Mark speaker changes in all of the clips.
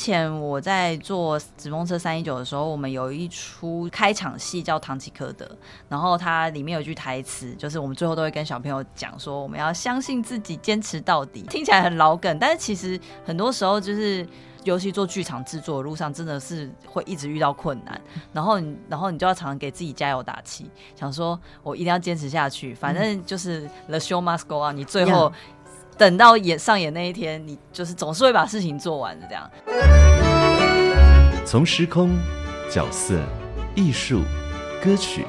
Speaker 1: 之前我在做《纸风车三一九》的时候，我们有一出开场戏叫《唐吉诃德》，然后它里面有一句台词，就是我们最后都会跟小朋友讲说，我们要相信自己，坚持到底。听起来很老梗，但是其实很多时候就是，尤其做剧场制作的路上，真的是会一直遇到困难，然后你，然后你就要常常给自己加油打气，想说我一定要坚持下去，反正就是 The show must go on，你最后。等到演上演那一天，你就是总是会把事情做完的。这样，
Speaker 2: 从时空、角色、艺术、歌曲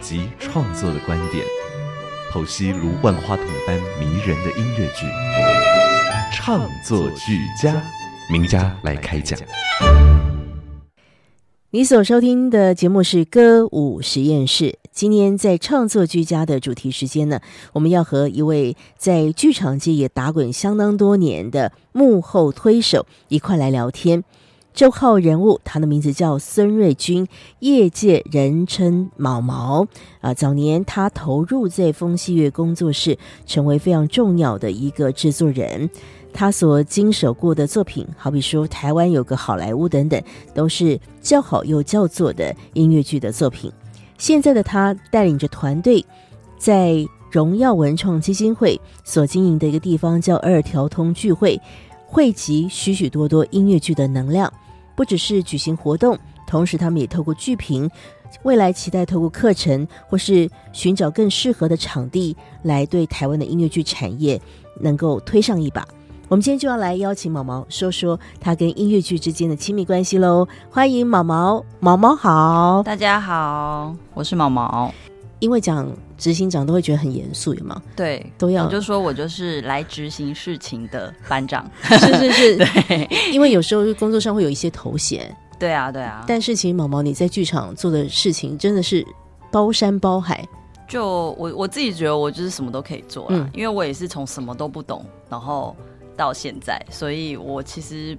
Speaker 2: 及创作的观点，剖析如万花筒般迷人的音乐剧，唱作俱佳，名家来开讲。
Speaker 3: 你所收听的节目是歌舞实验室。今天在创作居家的主题时间呢，我们要和一位在剧场界也打滚相当多年的幕后推手一块来聊天。周号人物，他的名字叫孙瑞军，业界人称毛毛啊。早年他投入在风戏乐工作室，成为非常重要的一个制作人。他所经手过的作品，好比说台湾有个好莱坞等等，都是叫好又叫座的音乐剧的作品。现在的他带领着团队，在荣耀文创基金会所经营的一个地方叫二条通聚会，汇集许许多多音乐剧的能量。不只是举行活动，同时他们也透过剧评，未来期待透过课程或是寻找更适合的场地，来对台湾的音乐剧产业能够推上一把。我们今天就要来邀请毛毛说说他跟音乐剧之间的亲密关系喽。欢迎毛毛，毛毛好，
Speaker 1: 大家好，我是毛毛。
Speaker 3: 因为讲执行长都会觉得很严肃，有吗？
Speaker 1: 对，
Speaker 3: 都要。
Speaker 1: 我就说我就是来执行事情的班长，
Speaker 3: 是是是，
Speaker 1: 对。
Speaker 3: 因为有时候工作上会有一些头衔，
Speaker 1: 对啊对啊。
Speaker 3: 但是其实毛毛你在剧场做的事情真的是包山包海。
Speaker 1: 就我我自己觉得我就是什么都可以做了，因为我也是从什么都不懂，然后。到现在，所以我其实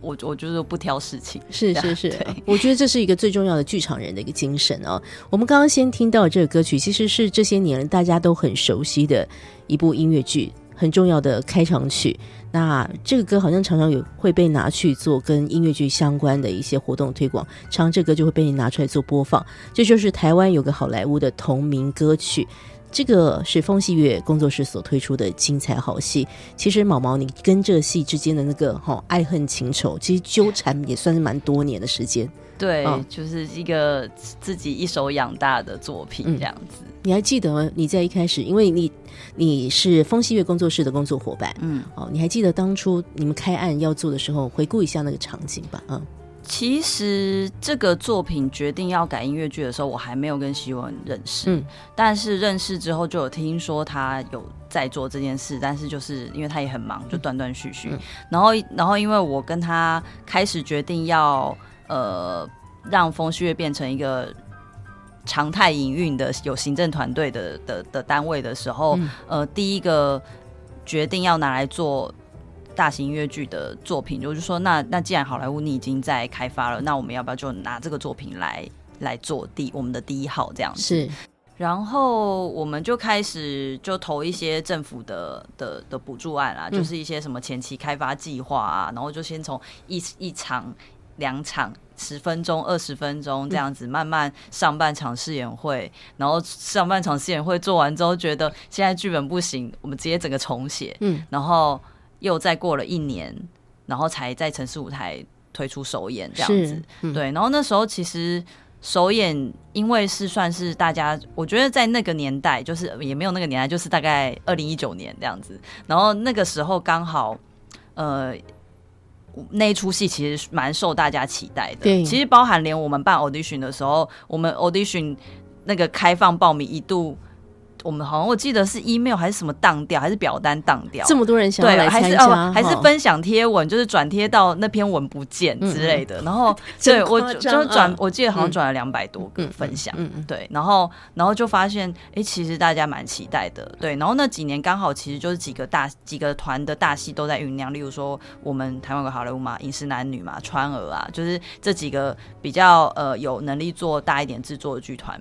Speaker 1: 我我就是不挑事情，
Speaker 3: 是是是，我觉得这是一个最重要的剧场人的一个精神哦。我们刚刚先听到这个歌曲，其实是这些年大家都很熟悉的一部音乐剧很重要的开场曲。那这个歌好像常常有会被拿去做跟音乐剧相关的一些活动推广，常这歌就会被你拿出来做播放。这就是台湾有个好莱坞的同名歌曲。这个是风戏月工作室所推出的精彩好戏。其实毛毛，你跟这个戏之间的那个哈爱恨情仇，其实纠缠也算是蛮多年的时间。
Speaker 1: 对，就是一个自己一手养大的作品这样子。
Speaker 3: 你还记得你在一开始，因为你你是风戏月工作室的工作伙伴，嗯，哦，你还记得当初你们开案要做的时候，回顾一下那个场景吧，嗯。
Speaker 1: 其实这个作品决定要改音乐剧的时候，我还没有跟希文认识。嗯，但是认识之后就有听说他有在做这件事，但是就是因为他也很忙，就断断续续。然后，然后因为我跟他开始决定要呃让风旭月变成一个常态营运的有行政团队的的的单位的时候，呃，第一个决定要拿来做。大型音乐剧的作品，我就是说，那那既然好莱坞你已经在开发了，那我们要不要就拿这个作品来来做第我们的第一号这样子？
Speaker 3: 是，
Speaker 1: 然后我们就开始就投一些政府的的的补助案啊，就是一些什么前期开发计划啊，然后就先从一一场、两场、十分钟、二十分钟这样子慢慢上半场试演会，然后上半场试演会做完之后，觉得现在剧本不行，我们直接整个重写，嗯，然后。又再过了一年，然后才在城市舞台推出首演这样子，对。然后那时候其实首演，因为是算是大家，我觉得在那个年代，就是也没有那个年代，就是大概二零一九年这样子。然后那个时候刚好，呃，那一出戏其实蛮受大家期待的。其实包含连我们办 audition 的时候，我们 audition 那个开放报名一度。我们好像我记得是 email 还是什么当掉，还是表单当掉，
Speaker 3: 这么多人想要
Speaker 1: 对，
Speaker 3: 来参
Speaker 1: 还是还是分享贴文，就是转贴到那篇文不见之类的。然后
Speaker 3: 真
Speaker 1: 对我就就转
Speaker 3: 嗯，
Speaker 1: 我记得好像
Speaker 3: 嗯
Speaker 1: 转了两百多个
Speaker 3: 嗯
Speaker 1: 分享。
Speaker 3: 嗯嗯
Speaker 1: 对，然后然后就发现，哎，其实大家蛮期待的，对。然后那几年刚好其实就是几个大几个团的大戏都在酝酿，例如说我们台湾有个好莱坞嘛，饮食男女嘛，川儿啊，就是这几个比较呃有能力做大一点制作的剧团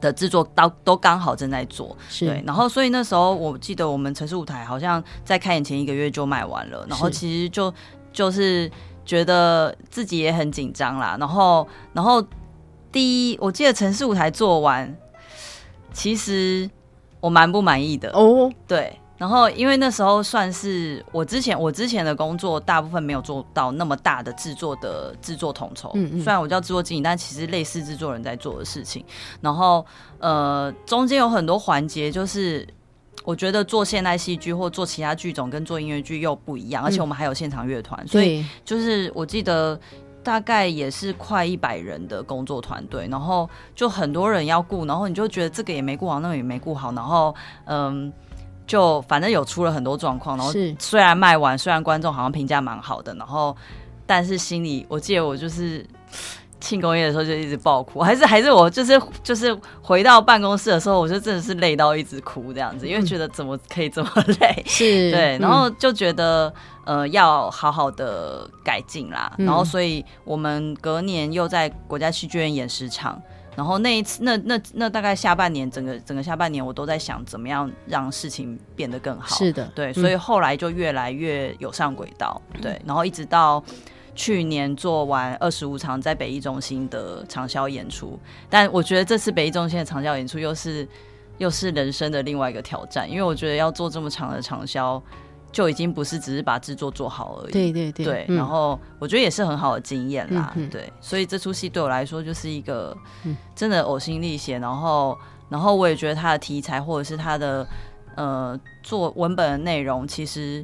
Speaker 1: 的制作，都都刚好正在做。对，然后所以那时候我记得我们城市舞台好像在开演前一个月就卖完了，然后其实就就是觉得自己也很紧张啦，然后然后第一我记得城市舞台做完，其实我蛮不满意的，
Speaker 3: 哦，
Speaker 1: 对。然后，因为那时候算是我之前我之前的工作，大部分没有做到那么大的制作的制作统筹。
Speaker 3: 嗯嗯
Speaker 1: 虽然我叫制作经理，但其实类似制作人在做的事情。然后，呃，中间有很多环节，就是我觉得做现代戏剧或做其他剧种跟做音乐剧又不一样，而且我们还有现场乐团，所以，就是我记得大概也是快一百人的工作团队，然后就很多人要顾，然后你就觉得这个也没顾好，那个也没顾好，然后嗯。就反正有出了很多状况，然后
Speaker 3: 是。
Speaker 1: 虽然卖完，虽然观众好像评价蛮好的，然后但是心里我记得我就是庆功宴的时候就一直爆哭，还是还是我就是就是回到办公室的时候，我就真的是累到一直哭这样子，因为觉得怎么可以这么累，
Speaker 3: 是，
Speaker 1: 对，
Speaker 3: 嗯。
Speaker 1: 然后就觉得呃要好好的改进啦，
Speaker 3: 嗯
Speaker 1: 然后所以我们隔年又在国家戏剧院演十场。然后那一次，那那那大概下半年，整个整个下半年，我都在想怎么样让事情变得更好。
Speaker 3: 是的，
Speaker 1: 对，
Speaker 3: 嗯
Speaker 1: 所以后来就越来越有上轨道。对，然后一直到去年做完二十五场在北艺中心的长销演出，但我觉得这次北艺中心的长销演出又是又是人生的另外一个挑战，因为我觉得要做这么长的长销，就已经不是只是把制作做好而已。
Speaker 3: 对对对。
Speaker 1: 对，
Speaker 3: 嗯。
Speaker 1: 然后我觉得也是很好的经验啦，对，所以这出戏对我来说就是一个
Speaker 3: 嗯。
Speaker 1: 真的呕心沥血，然后然后我也觉得它的题材或者是它的呃做文本的内容，其实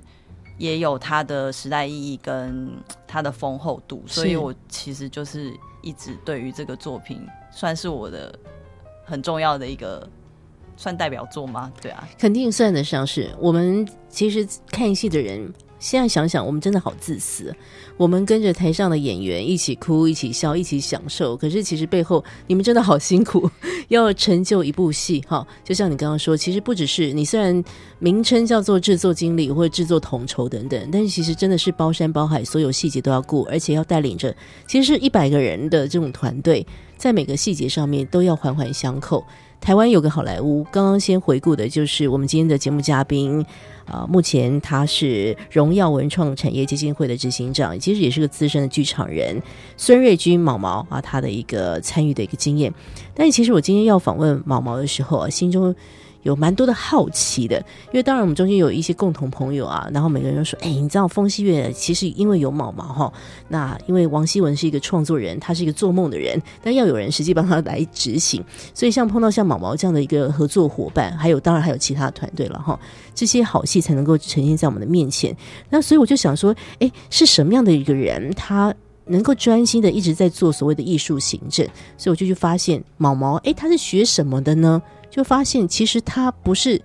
Speaker 1: 也有它的时代意义跟它的丰厚度，所以我其实就是一直对于这个作品算是我的很重要的一个算代表作吗？对啊，
Speaker 3: 肯定算得上是。我们其实看戏的人。现在想想，我们真的好自私。我们跟着台上的演员一起哭、一起笑、一起享受。可是其实背后你们真的好辛苦，要成就一部戏哈。就像你刚刚说，其实不只是你，虽然名称叫做制作经理或者制作统筹等等，但是其实真的是包山包海，所有细节都要顾，而且要带领着，其实是一百个人的这种团队，在每个细节上面都要环环相扣。台湾有个好莱坞，刚刚先回顾的就是我们今天的节目嘉宾，啊、目前他是荣耀文创产业基金会的执行长，其实也是个资深的剧场人，孙瑞军毛毛啊，他的一个参与的一个经验。但其实我今天要访问毛毛的时候啊，心中有蛮多的好奇的，因为当然我们中间有一些共同朋友啊，然后每个人都说，哎，你知道风戏月其实因为有毛毛哈，那因为王希文是一个创作人，他是一个做梦的人，但要有人实际帮他来执行，所以像碰到像毛毛这样的一个合作伙伴，还有当然还有其他团队了哈，这些好戏才能够呈现在我们的面前。那所以我就想说，哎，是什么样的一个人他？能够专心的一直在做所谓的艺术行政，所以我就去发现毛毛，诶，他是学什么的呢？就发现其实他不是，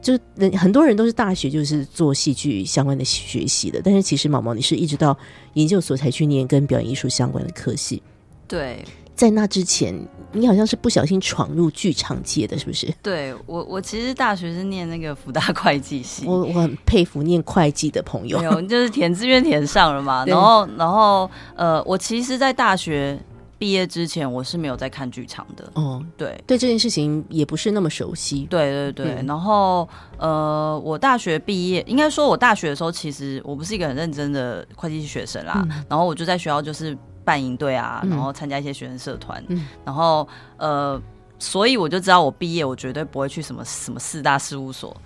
Speaker 3: 就是人很多人都是大学就是做戏剧相关的学习的，但是其实毛毛你是一直到研究所才去念跟表演艺术相关的科系，
Speaker 1: 对，
Speaker 3: 在那之前你好像是不小心闯入剧场界的，是不是？
Speaker 1: 对我我其实大学是念那个福大会计系，
Speaker 3: 我我很佩服念会计的朋友
Speaker 1: 没，有，就是填志愿填上了嘛。然后，然后，呃，我其实，在大学毕业之前，我是没有在看剧场的。
Speaker 3: 哦，
Speaker 1: 对，
Speaker 3: 对这件事情也不是那么熟悉，
Speaker 1: 对，对，对。
Speaker 3: 嗯
Speaker 1: 然后，呃，我大学毕业，应该说，我大学的时候，其实我不是一个很认真的会计系学生啦。
Speaker 3: 嗯
Speaker 1: 然后，我就在学校就是办营队啊，
Speaker 3: 嗯
Speaker 1: 然后参加一些学生社团。
Speaker 3: 嗯
Speaker 1: 然后，呃，所以我就知道，我毕业我绝对不会去什么什么四大事务所。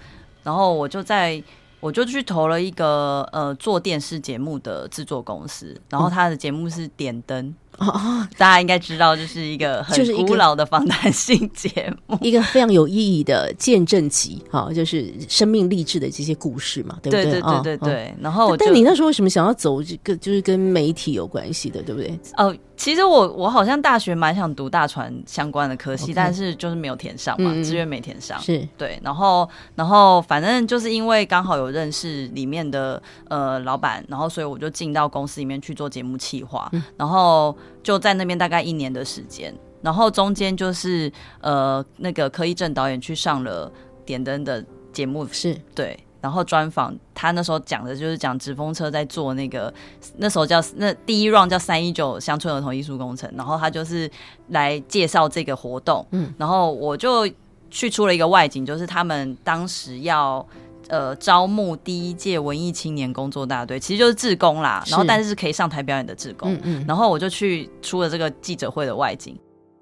Speaker 1: 然后，我就在。我就去投了一个呃做电视节目的制作公司，然后他的节目是点灯，
Speaker 3: 哦哦，
Speaker 1: 大家应该知道，这是一个很古老的访谈性节目。
Speaker 3: 一个非常有意义的见证集，哈，就是生命励志的这些故事嘛，对不对？
Speaker 1: 对对
Speaker 3: 哦
Speaker 1: 对对。
Speaker 3: 哦
Speaker 1: 对，然后
Speaker 3: 但你那时候为什么想要走这个，就是跟媒体有关系的，对不对？
Speaker 1: 哦，其实我我好像大学蛮想读大船相关的科系但是就是没有填上嘛，志愿没填上。
Speaker 3: 是
Speaker 1: 对，然后然后反正就是因为刚好有认识里面的呃老板，然后所以我就进到公司里面去做节目企划，
Speaker 3: 嗯
Speaker 1: 然后就在那边大概一年的时间，然后中间就是呃那个柯一正导演去上了点灯的节目，
Speaker 3: 是，
Speaker 1: 对。然后专访他那时候讲的就是讲直风车在做那个那时候叫那第一 round 叫三一九乡村儿童艺术工程，然后他就是来介绍这个活动，
Speaker 3: 嗯
Speaker 1: 然后我就去出了一个外景，就是他们当时要。呃，招募第一届文艺青年工作大队，其实就是志工啦。然后，但是是可以上台表演的志工。
Speaker 3: 嗯嗯，
Speaker 1: 然后我就去出了这个记者会的外景。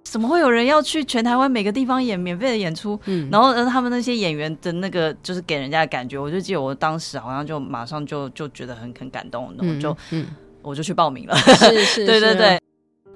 Speaker 1: 怎么会有人要去全台湾每个地方演免费的演出？
Speaker 3: 嗯
Speaker 1: 然后呃，他们那些演员的那个就是给人家的感觉，我就记得我当时好像就马上就就觉得很很感动，然后就、
Speaker 3: 嗯
Speaker 1: 我就去报名了。
Speaker 3: 是是，是
Speaker 1: 对对对。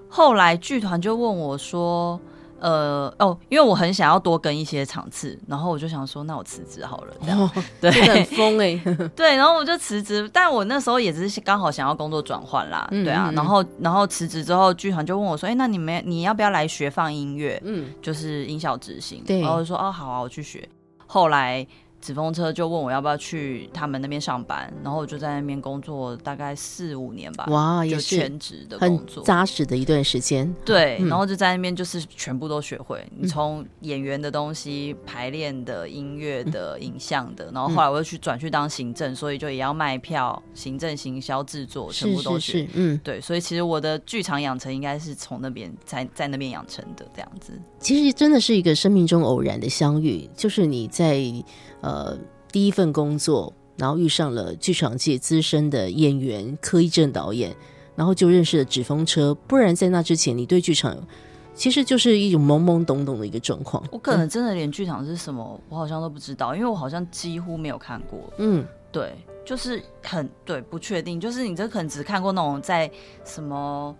Speaker 1: 后来剧团就问我说：“呃，哦，因为我很想要多跟一些场次，然后我就想说，那我辞职好了，这样、
Speaker 3: 哦，
Speaker 1: 对
Speaker 3: 很疯哎，
Speaker 1: 对，然后我就辞职，但我那时候也只是刚好想要工作转换啦，
Speaker 3: 嗯
Speaker 1: 对啊，然后然后辞职之后，剧团就问我说：，哎、那你们你要不要来学放音乐？
Speaker 3: 嗯
Speaker 1: 就是音效执行。
Speaker 3: 对
Speaker 1: 然后我就说哦好啊，我去学。后来纸风车就问我要不要去他们那边上班，然后我就在那边工作大概四五年吧，
Speaker 3: 哇，
Speaker 1: 就
Speaker 3: 也是
Speaker 1: 全职的工作。
Speaker 3: 扎实的一段时间，
Speaker 1: 对，
Speaker 3: 嗯
Speaker 1: 然后就在那边就是全部都学会，你从演员的东西、排练的、音乐的、影像的，然后后来我又去转去当行政，所以就也要卖票、行政、行销、制作，全部都学。
Speaker 3: 是是，嗯，
Speaker 1: 对，所以其实我的剧场养成应该是从那边在在那边养成的这样子。
Speaker 3: 其实真的是一个生命中偶然的相遇，就是你在呃第一份工作，然后遇上了剧场界资深的演员柯一正导演，然后就认识了纸风车。不然在那之前，你对剧场其实就是一种懵懵懂懂的一个状况。
Speaker 1: 我可能真的连剧场是什么，我好像都不知道，因为我好像几乎没有看过。
Speaker 3: 嗯，
Speaker 1: 对，就是很对不确定，就是你这可能只看过那种在什么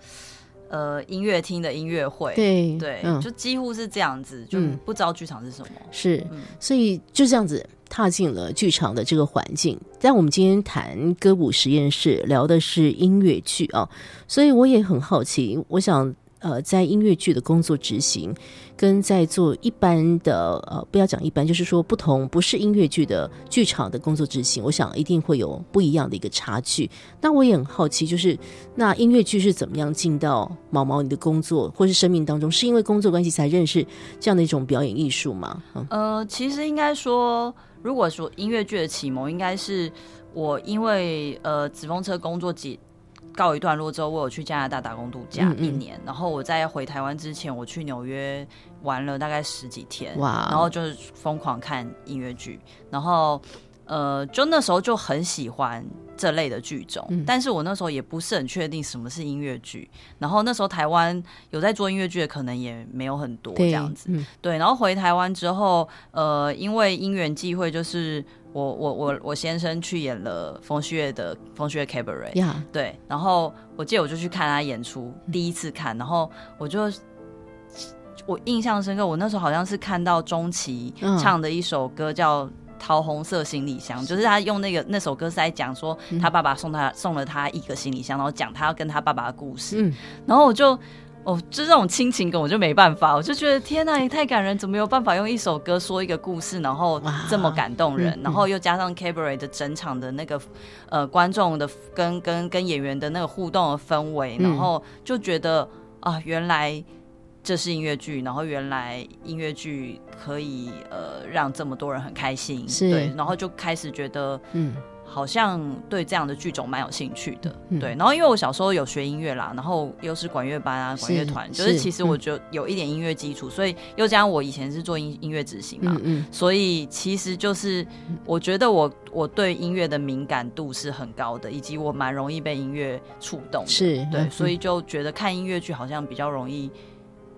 Speaker 1: 呃音乐厅的音乐会，
Speaker 3: 对
Speaker 1: 对，
Speaker 3: 嗯，
Speaker 1: 就几乎是这样子，就
Speaker 3: 嗯
Speaker 1: 不知道剧场是什么。
Speaker 3: 是，
Speaker 1: 嗯
Speaker 3: 所以就这样子踏进了剧场的这个环境。但我们今天谈歌舞实验室，聊的是音乐剧啊，所以我也很好奇，我想。呃，在音乐剧的工作执行，跟在做一般的呃，不要讲一般，就是说不同不是音乐剧的剧场的工作执行，我想一定会有不一样的一个差距。那我也很好奇，就是那音乐剧是怎么样进到毛毛你的工作或是生命当中？是因为工作关系才认识这样的一种表演艺术吗？
Speaker 1: 呃，其实应该说，如果说音乐剧的启蒙，应该是我因为呃纸风车工作几告一段落之后，我有去加拿大打工度假
Speaker 3: 嗯嗯。
Speaker 1: 一年，然后我在回台湾之前，我去纽约玩了大概十几天，
Speaker 3: 哇。
Speaker 1: 然后就是疯狂看音乐剧，然后呃，就那时候就很喜欢这类的剧种，
Speaker 3: 嗯。
Speaker 1: 但是我那时候也不是很确定什么是音乐剧，然后那时候台湾有在做音乐剧的，可能也没有很多这，样子，
Speaker 3: 嗯。
Speaker 1: 对，然后回台湾之后，呃，因为因缘际会，就是我我我我先生去演了冯旭月的冯旭月 Cabaret，
Speaker 3: 呀，
Speaker 1: 对，然后我记得我就去看他演出，第一次看，然后我就我印象深刻，我那时候好像是看到钟琪
Speaker 3: 嗯
Speaker 1: 唱的一首歌叫。桃红色行李箱，就是他用那个那首歌是在讲说他爸爸送他送了他一个行李箱，然后讲他要跟他爸爸的故事。
Speaker 3: 嗯，
Speaker 1: 然后我就哦，就这种亲情梗我就没办法，我就觉得天呐，也太感人，怎么有办法用一首歌说一个故事，然后这么感动人，
Speaker 3: 嗯
Speaker 1: 然后又加上 Cabaret 的整场的那个呃观众的跟跟跟演员的那个互动的氛围，
Speaker 3: 嗯
Speaker 1: 然后就觉得啊，原来。这是音乐剧，然后原来音乐剧可以呃让这么多人很开心，
Speaker 3: 是
Speaker 1: 对，然后就开始觉得
Speaker 3: 嗯
Speaker 1: 好像对这样的剧种蛮有兴趣的，
Speaker 3: 嗯
Speaker 1: 对。然后因为我小时候有学音乐啦，然后又是管乐班啊、管乐团，就是其实我就有一点音乐基础，所以又加上我以前是做音音乐执行嘛，
Speaker 3: 嗯嗯，
Speaker 1: 所以其实就是我觉得我我对音乐的敏感度是很高的，以及我蛮容易被音乐触动的，
Speaker 3: 是
Speaker 1: 对，
Speaker 3: 嗯
Speaker 1: 所以就觉得看音乐剧好像比较容易。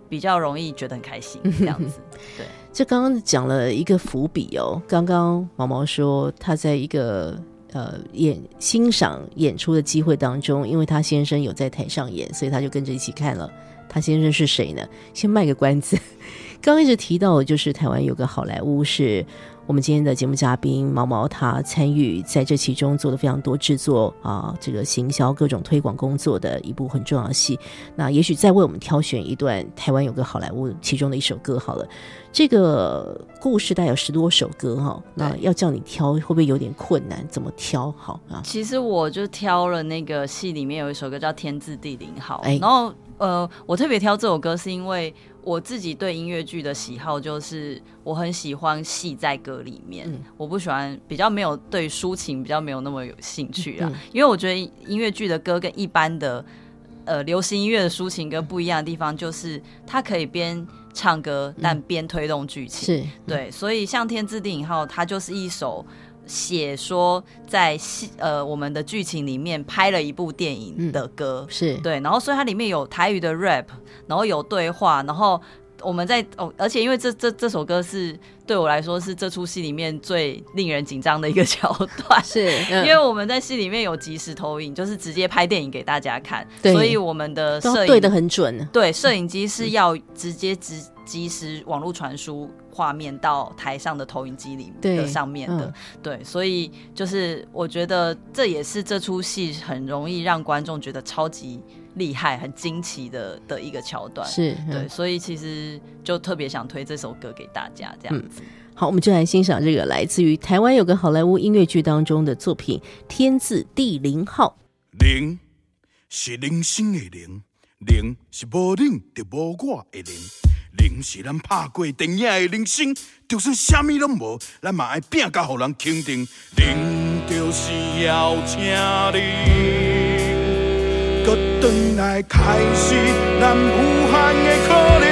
Speaker 1: 比较容易觉得很开心，这样子，对，
Speaker 3: 这刚刚讲了一个伏笔哦。刚刚毛毛说他在一个呃演欣赏演出的机会当中，因为他先生有在台上演，所以他就跟着一起看了。他先生是谁呢？先卖个关子。刚一直提到就是台湾有个好莱坞是。我们今天的节目嘉宾毛毛，他参与在这其中做了非常多制作啊，这个行销各种推广工作的一部很重要的戏。那也许再为我们挑选一段台湾有个好莱坞其中的一首歌好了。这个故事大概有十多首歌哈，那要叫你挑会不会有点困难？怎么挑好啊？
Speaker 1: 其实我就挑了那个戏里面有一首歌叫《天字地灵号》，然后呃，我特别挑这首歌是因为。我自己对音乐剧的喜好就是，我很喜欢戏在歌里面，我不喜欢比较没有对抒情比较没有那么有兴趣啊，因为我觉得音乐剧的歌跟一般的呃流行音乐的抒情歌不一样的地方，就是它可以边唱歌但边推动剧情，
Speaker 3: 是
Speaker 1: 对，所以像《天字定影号》，它就是一首。写说在戏呃我们的剧情里面拍了一部电影的歌。
Speaker 3: 是。
Speaker 1: 对，然后所以它里面有台语的 rap，然后有对话，然后我们在哦，而且因为这这这首歌是对我来说是这出戏里面最令人紧张的一个桥段，
Speaker 3: 是
Speaker 1: 因为我们在戏里面有即时投影，就是直接拍电影给大家看，所以我们的摄影
Speaker 3: 对的很准，
Speaker 1: 对，摄影机是要直接直即时网络传输。画面到台上的投影机里的上面的，对，所以就是我觉得这也是这出戏很容易让观众觉得超级厉害、很惊奇的的一个桥段，
Speaker 3: 是
Speaker 1: 对，所以其实就特别想推这首歌给大家，这样子。
Speaker 3: 好，我们就来欣赏这个来自于台湾有个好莱坞音乐剧当中的作品《天字第零号》。
Speaker 4: 零是零星的零，零是无零就无我的零。零是咱拍过电影的人生，就算啥物拢无，咱嘛爱拼甲互人肯定。零就是要请你，搁转来开始咱无限的可
Speaker 5: 能。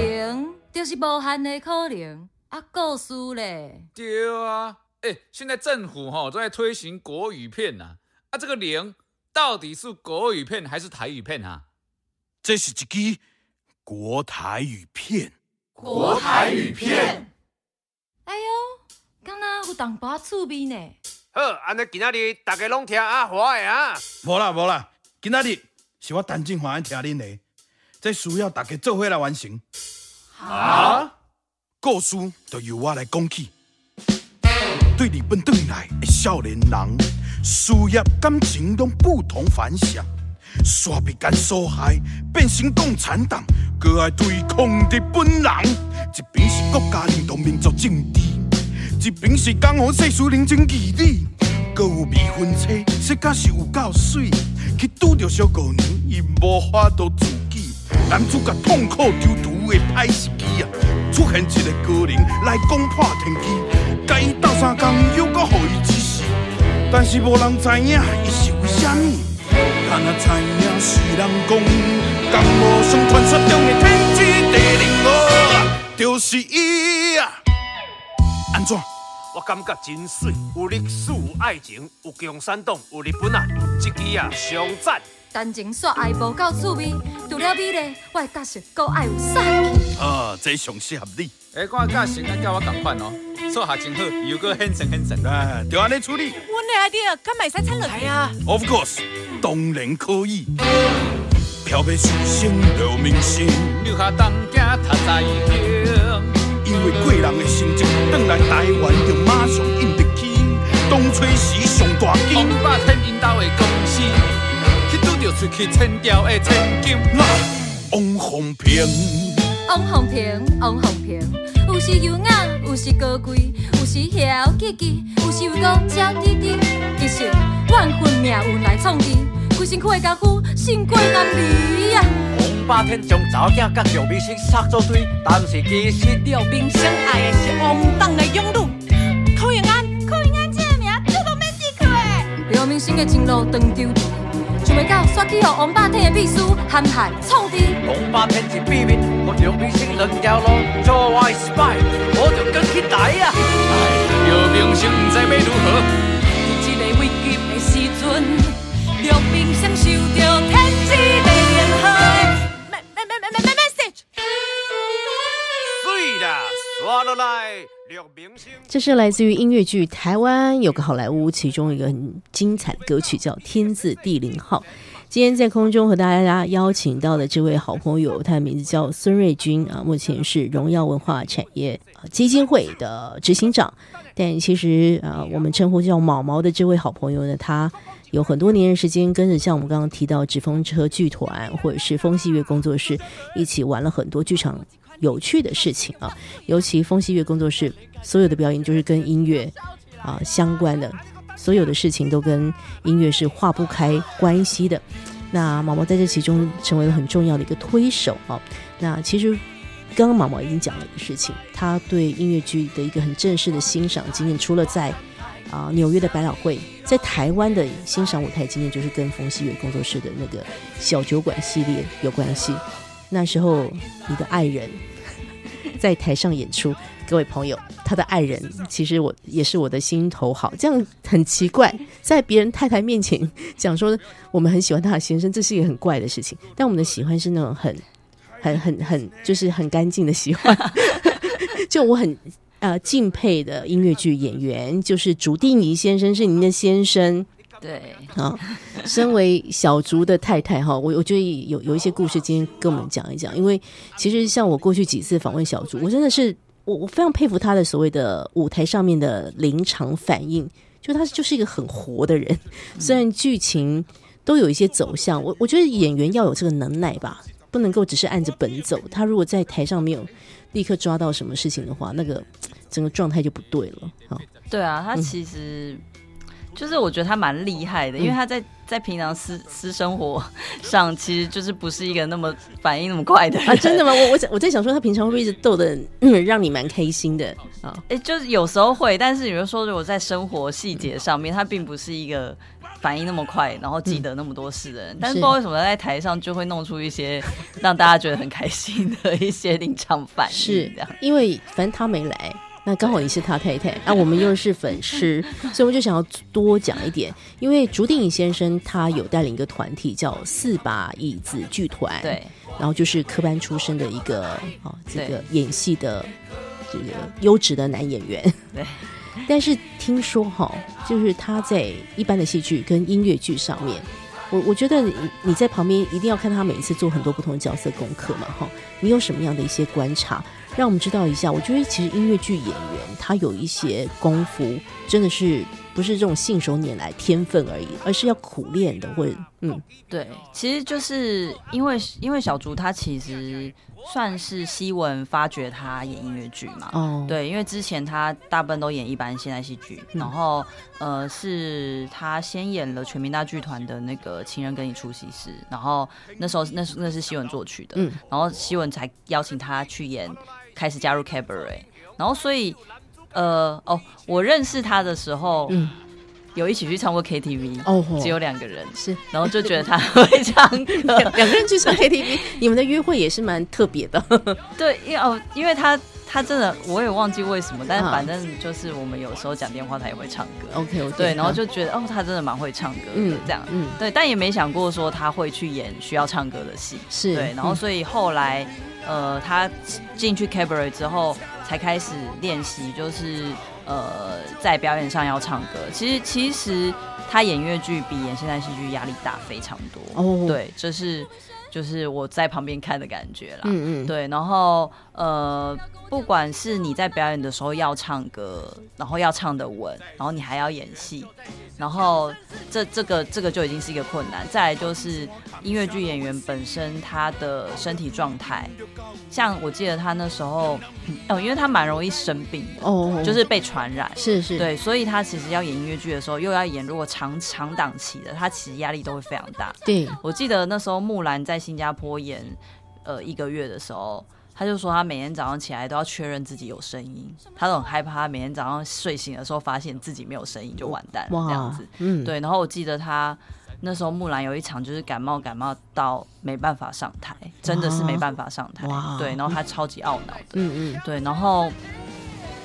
Speaker 5: 零就是无限的可能，啊，故事嘞？
Speaker 6: 对啊，哎，现在政府吼都在推行国语片呐，啊，这个零到底是国语片还是台语片啊？
Speaker 4: 这是一支国台语片，
Speaker 7: 国台语片。
Speaker 5: 哎呦，敢若有淡薄趣味呢。
Speaker 7: 好，安尼今仔日大家拢听阿华的啊。
Speaker 4: 无啦无啦，今仔日是我陈正华爱听恁的，这需要大家做伙来完成。
Speaker 7: 好，
Speaker 4: 故事就由我来讲起。对日本转来的少年人，事业感情拢不同凡响。煞被干所害，变成共产党，搁爱对抗日本人。一边是国家领导民族政治，一边是江湖世事人情义理，搁有未婚妻，说假是有够水，去拄着小姑娘，伊无法度自己。男主角痛苦丢毒的歹时机啊，出现一个高人来攻破天机，甲伊斗相共，又搁予伊指示，但是无人。知影伊是为虾米。敢若知影是人讲，江湖上传说中的天之地灵号，就是伊啊！安怎？
Speaker 7: 我感觉真水，有历史，有爱情，有共产党，有日本啊，这支啊上赞。
Speaker 5: 单情煞爱无够趣味，除了美丽，我的角色搁爱有杀气。
Speaker 4: 啊，这上适合你。
Speaker 6: 哎，我角色啊，叫我同款哦，做下真好，又搁很神很神。
Speaker 4: 哎，就安尼处理。
Speaker 8: 我的 idea，使参落
Speaker 7: 去啊
Speaker 4: ？Of course，当然可以。漂白书生留名声，
Speaker 6: 留下东京读在经。
Speaker 4: 因为贵人的成绩，转来台湾就马上应得起。当吹时上大金，
Speaker 6: 王八天引导的公司。就出去千条的千金。
Speaker 4: 王凤平，
Speaker 5: 王凤平，王凤平，有时优雅，有时高贵，有时娇气气，有时有讲娇滴滴。其实万分命运来创治，规身躯的功夫胜过男儿啊。
Speaker 7: 王霸天将查某囝甲刘明星杀做堆，但是其实
Speaker 8: 赵明星爱的是王党的勇女柯永安，柯永安这个名这都免记去的。
Speaker 5: 刘明星的前路长丢。想袂到，煞去予王霸天的秘书陷害创治。
Speaker 7: 王霸天一秘密，我刘明星两条路做坏失败，我就跟起来啊！
Speaker 6: 刘明星不知要如何？
Speaker 8: 在这个危急的时阵，刘明星受到
Speaker 3: 这是来自于音乐剧《台湾有个好莱坞》其中一个很精彩的歌曲，叫《天字第零号》。今天在空中和大家邀请到的这位好朋友，他的名字叫孙瑞军啊，目前是荣耀文化产业基金会的执行长。但其实啊，我们称呼叫毛毛的这位好朋友呢，他有很多年的时间跟着像我们刚刚提到纸风车剧团或者是风戏乐工作室一起玩了很多剧场有趣的事情啊。尤其风戏乐工作室所有的表演就是跟音乐啊相关的，所有的事情都跟音乐是划不开关系的。那毛毛在这其中成为了很重要的一个推手啊。那其实刚刚毛毛已经讲了一个事情，他对音乐剧的一个很正式的欣赏经验，除了在啊纽约的百老汇，在台湾的欣赏舞台经验，就是跟风戏乐工作室的那个小酒馆系列有关系。那时候你的爱人在台上演出，各位朋友，他的爱人其实我也是我的心头好，这样很奇怪，在别人太太面前讲说我们很喜欢他的先生，这是一个很怪的事情。但我们的喜欢是那种很、很、很、很，就是很干净的喜欢。就我很呃敬佩的音乐剧演员，就是竹定仪先生，是您的先生。
Speaker 1: 对，
Speaker 3: 啊，身为小竹的太太哈，我我觉得有有一些故事，今天跟我们讲一讲。因为其实像我过去几次访问小竹，我真的是我我非常佩服他的所谓的舞台上面的临场反应，就他就是一个很活的人。虽然剧情都有一些走向，我我觉得演员要有这个能耐吧，不能够只是按着本走。他如果在台上没有立刻抓到什么事情的话，那个整个状态就不对了。啊，
Speaker 1: 对啊，他其实、就是我觉得他蛮厉害的，因为他在在平常私私生活 上，其实就是不是一个那么反应那么快的人。
Speaker 3: 啊，真的吗？我我在我在想说，他平常会不会一直逗的，嗯，让你蛮开心的啊？
Speaker 1: 哎、就是有时候会，但是比如说，如果在生活细节上面，他并不是一个反应那么快，然后记得那么多事的人。但是不知道为什么在台上就会弄出一些让大家觉得很开心的一些 临场反应，
Speaker 3: 是。因为反正他没来，那刚好也是他太太，啊，我们又是粉丝，所以我们就想要多讲一点。因为竹定影先生他有带领一个团体叫四把椅子剧团，
Speaker 1: 对，
Speaker 3: 然后就是科班出身的一个哦，这个演戏的这个优质的男演员。
Speaker 1: 对，
Speaker 3: 但是听说哈，就是他在一般的戏剧跟音乐剧上面，我我觉得你你在旁边一定要看他每一次做很多不同的角色功课嘛哈。你有什么样的一些观察，让我们知道一下？我觉得其实音乐剧演员他有一些功夫，真的是不是这种信手拈来天分而已，而是要苦练的，或者嗯。
Speaker 1: 对，其实就是因为因为小竹他其实算是西文发掘他演音乐剧嘛，
Speaker 3: 哦，
Speaker 1: 对，因为之前他大部分都演一般现代戏剧，
Speaker 3: 嗯。
Speaker 1: 然后呃是他先演了全民大剧团的那个《情人跟你出席时》，然后那时候那是那是西文作曲的，
Speaker 3: 嗯。
Speaker 1: 然后西文才邀请他去演，开始加入 cabaret，然后所以呃哦，我认识他的时候，
Speaker 3: 嗯。
Speaker 1: 有一起去唱过 KTV，
Speaker 3: 哦吼。
Speaker 1: 只有两个人，
Speaker 3: 是。
Speaker 1: 然后就觉得他会唱歌，
Speaker 3: 两 两个人去唱 KTV，你们的约会也是蛮特别的。
Speaker 1: 对，因为哦，因为他他真的我也忘记为什么，但是
Speaker 3: 啊。
Speaker 1: 反正就是我们有时候讲电话，他也会唱歌。
Speaker 3: OK OK，
Speaker 1: 对，然后就觉得哦，他真的蛮会唱歌的，
Speaker 3: 嗯
Speaker 1: 这样，
Speaker 3: 嗯
Speaker 1: 对，但也没想过说他会去演需要唱歌的戏，
Speaker 3: 是
Speaker 1: 对，然后
Speaker 3: 嗯。
Speaker 1: 所以后来，呃，他进去 cabaret 之后，才开始练习，就是呃，在表演上要唱歌。其实其实他演越剧比演现代戏剧压力大非常多，
Speaker 3: 哦，，
Speaker 1: 对，这是就是我在旁边看的感觉啦，
Speaker 3: 嗯嗯，
Speaker 1: 对，然后呃，不管是你在表演的时候要唱歌，然后要唱的稳，然后你还要演戏，然后这这个这个就已经是一个困难。再来就是音乐剧演员本身他的身体状态，像我记得他那时候，哦，因为他蛮容易生病的，
Speaker 3: 哦，
Speaker 1: 就是被传染。
Speaker 3: 是是，
Speaker 1: 对，所以他其实要演音乐剧的时候，又要演如果长长档期的，他其实压力都会非常大。
Speaker 3: 对，
Speaker 1: 我记得那时候木兰在新加坡演呃一个月的时候，他就说他每天早上起来都要确认自己有声音，他都很害怕，他每天早上睡醒的时候发现自己没有声音就完蛋了这样子。，
Speaker 3: 嗯，
Speaker 1: 对，然后我记得他那时候木兰有一场就是感冒感冒到没办法上台，真的是没办法上台。对，然后他超级懊恼的。
Speaker 3: 嗯嗯，
Speaker 1: 对，然后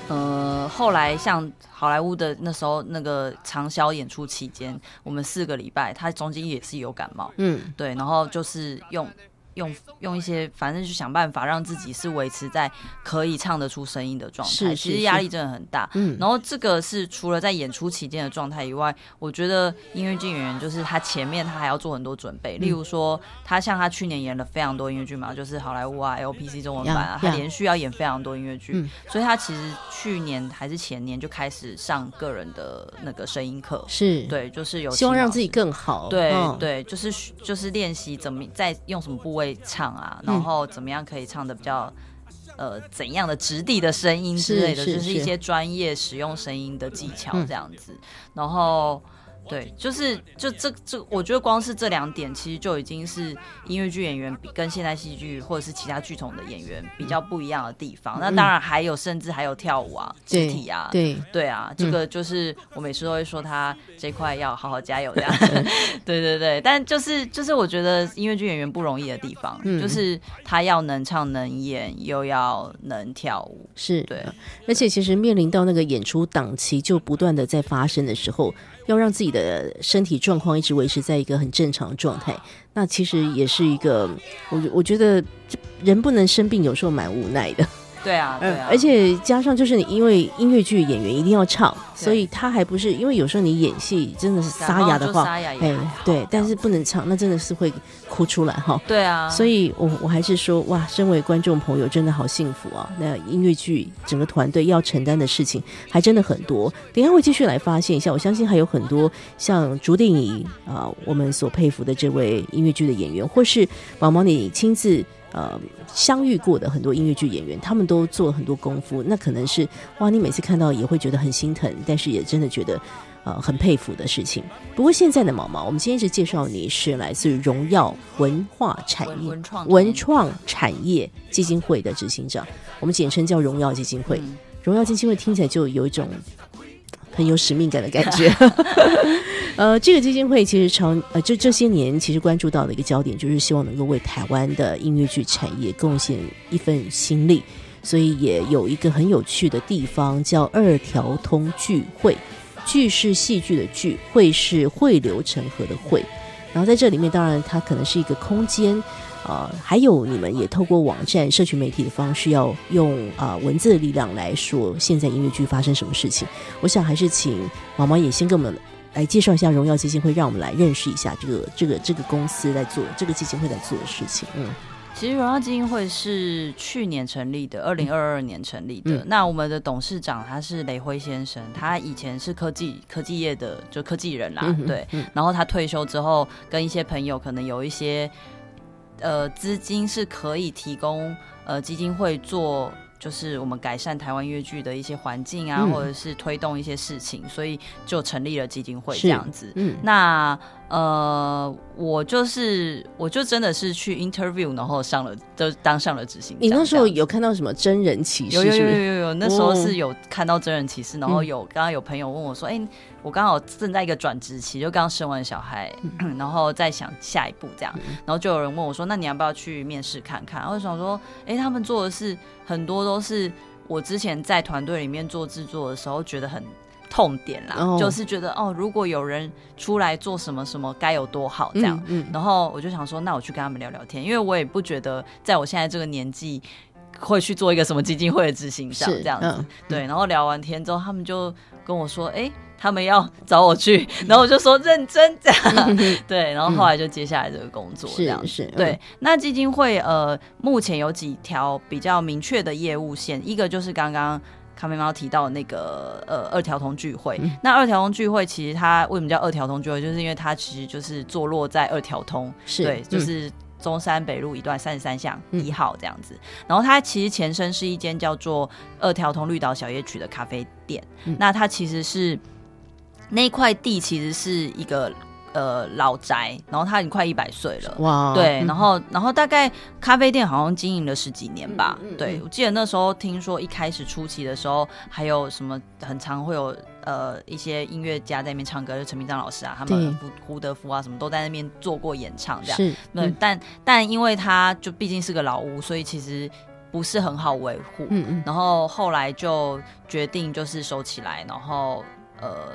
Speaker 1: 呃，后来像好莱坞的那时候那个长销演出期间，我们四个礼拜，他中间也是有感冒，
Speaker 3: 嗯，
Speaker 1: 对，然后就是用用用一些，反正就想办法让自己是维持在可以唱得出声音的状态。
Speaker 3: 是是
Speaker 1: 其实压力真的很大。
Speaker 3: 嗯
Speaker 1: 然后这个是除了在演出期间的状态以外，我觉得音乐剧演员就是他前面他还要做很多准备，例如说他像他去年演了非常多音乐剧嘛，就是好莱坞啊、LPC 中文版啊
Speaker 3: 呀，
Speaker 1: 他连续要演非常多音乐剧，
Speaker 3: 嗯
Speaker 1: 所以他其实去年还是前年就开始上个人的那个声音课。
Speaker 3: 是，
Speaker 1: 对，就是有
Speaker 3: 希望让自己更好。
Speaker 1: 对、
Speaker 3: 嗯，
Speaker 1: 对，就是就是练习怎么在用什么部位唱啊，
Speaker 3: 嗯
Speaker 1: 然后怎么样可以唱的比较。呃，怎样的质地的声音之类的，
Speaker 3: 是
Speaker 1: 就是一些专业使用声音的技巧
Speaker 3: 嗯
Speaker 1: 这样子。然后，对，就是就这这，我觉得光是这两点，其实就已经是音乐剧演员比跟现代戏剧或者是其他剧种的演员比较不一样的地方。那当然还有，甚至还有跳舞啊、肢体啊，
Speaker 3: 对，
Speaker 1: 对啊，这个就是我每次都会说他这块要好好加油这样。对对对，但就是就是我觉得音乐剧演员不容易的地方，
Speaker 3: 嗯
Speaker 1: 就是他要能唱能演，又要能跳舞。
Speaker 3: 是，
Speaker 1: 对，
Speaker 3: 而且其实面临到那个演出档期就不断的在发生的时候，要让自己的身体状况一直维持在一个很正常的状态，那其实也是一个，我我觉得人不能生病，有时候蛮无奈的。
Speaker 1: 对啊，对啊，
Speaker 3: 而且加上就是你因为音乐剧演员一定要唱，所以他还不是因为有时候你演戏真的是沙哑的话，哎，对，但是不能唱，那真的是会哭出来哈。
Speaker 1: 对啊，
Speaker 3: 所以我我还是说，哇，身为观众朋友，真的好幸福啊！那音乐剧整个团队要承担的事情还真的很多。等一下会继续来发现一下，我相信还有很多像朱定仪啊、我们所佩服的这位音乐剧的演员，或是毛毛你亲自。呃，相遇过的很多音乐剧演员，他们都做了很多功夫，那可能是哇，你每次看到也会觉得很心疼，但是也真的觉得呃很佩服的事情。不过现在的毛毛，我们今天一直介绍你是来自荣耀文化产业
Speaker 1: 文文创
Speaker 3: 文创产业基金会的执行长，我们简称叫荣耀基金会。
Speaker 1: 嗯
Speaker 3: 荣耀基金会听起来就有一种很有使命感的感觉。呃，这个基金会其实长呃，就这些年其实关注到的一个焦点，就是希望能够为台湾的音乐剧产业贡献一份心力，所以也有一个很有趣的地方叫二条通聚会。剧是戏剧的剧，会是汇流成河的汇。然后在这里面，当然它可能是一个空间，啊、还有你们也透过网站、社群媒体的方式，要用啊、文字的力量来说现在音乐剧发生什么事情。我想还是请毛毛也先跟我们来介绍一下荣耀基金会，让我们来认识一下这个这个这个公司在做这个基金会在做的事情。嗯，
Speaker 1: 其实荣耀基金会是去年成立的，二零二二年成立的。
Speaker 3: 嗯
Speaker 1: 那我们的董事长他是雷辉先生，他以前是科技科技业的，就科技人啦，
Speaker 3: 嗯
Speaker 1: 对。
Speaker 3: 嗯
Speaker 1: 然后他退休之后，跟一些朋友可能有一些呃资金是可以提供呃基金会做。就是我们改善台湾越剧的一些环境啊，
Speaker 3: 嗯
Speaker 1: 或者是推动一些事情，所以就成立了基金会
Speaker 3: 是
Speaker 1: 这样子。
Speaker 3: 嗯
Speaker 1: 那呃，我就是我就真的是去 interview，然后上了就当上了执行长。
Speaker 3: 你那时候有看到什么真人启示？
Speaker 1: 有有有有有有，那时候
Speaker 3: 哦
Speaker 1: 是有看到真人启事，然后
Speaker 3: 嗯
Speaker 1: 有刚刚有朋友问我说，哎、我刚好正在一个转职期，就刚生完小孩，
Speaker 3: 嗯
Speaker 1: 然后在想下一步这样，然后就有人问我说，那你要不要去面试看看？我就想说，哎、他们做的是很多都是我之前在团队里面做制作的时候觉得很。痛点啦，
Speaker 3: 哦
Speaker 1: 就是觉得哦，如果有人出来做什么什么，该有多好这样。
Speaker 3: 嗯嗯
Speaker 1: 然后我就想说，那我去跟他们聊聊天，因为我也不觉得在我现在这个年纪会去做一个什么基金会的执行长这样子。
Speaker 3: 嗯
Speaker 1: 对，然后聊完天之后，他们就跟我说，哎、他们要找我去，然后我就说认真这样，对，然后后来就接下来这个工作这样。
Speaker 3: 是是，
Speaker 1: 对
Speaker 3: 嗯，，
Speaker 1: 那基金会呃，目前有几条比较明确的业务线，一个就是刚刚咖啡猫提到的那个呃二条通聚会。
Speaker 3: 嗯
Speaker 1: 那二条通聚会其实它为什么叫二条通聚会，就是因为它其实就是坐落在二条通，
Speaker 3: 是
Speaker 1: 对，就
Speaker 3: 嗯
Speaker 1: 是。中山北路一段三十三巷
Speaker 3: 嗯
Speaker 1: 一号这样子，然后它其实前身是一间叫做二条通绿岛小夜曲的咖啡店。
Speaker 3: 嗯
Speaker 1: 那它其实是那块地其实是一个呃老宅，然后他已经快一百岁了。
Speaker 3: 哇，
Speaker 1: 对，
Speaker 3: 嗯
Speaker 1: 然后然后大概咖啡店好像经营了十几年吧。
Speaker 3: 嗯嗯嗯
Speaker 1: 对，我记得那时候听说一开始初期的时候，还有什么很常会有呃一些音乐家在那边唱歌，就陈明章老师啊，他们胡胡德夫啊什么都在那边做过演唱这样。
Speaker 3: 是，
Speaker 1: 对，
Speaker 3: 嗯
Speaker 1: 但但因为他就毕竟是个老屋，所以其实不是很好维护。
Speaker 3: 嗯嗯，
Speaker 1: 然后后来就决定就是收起来，然后呃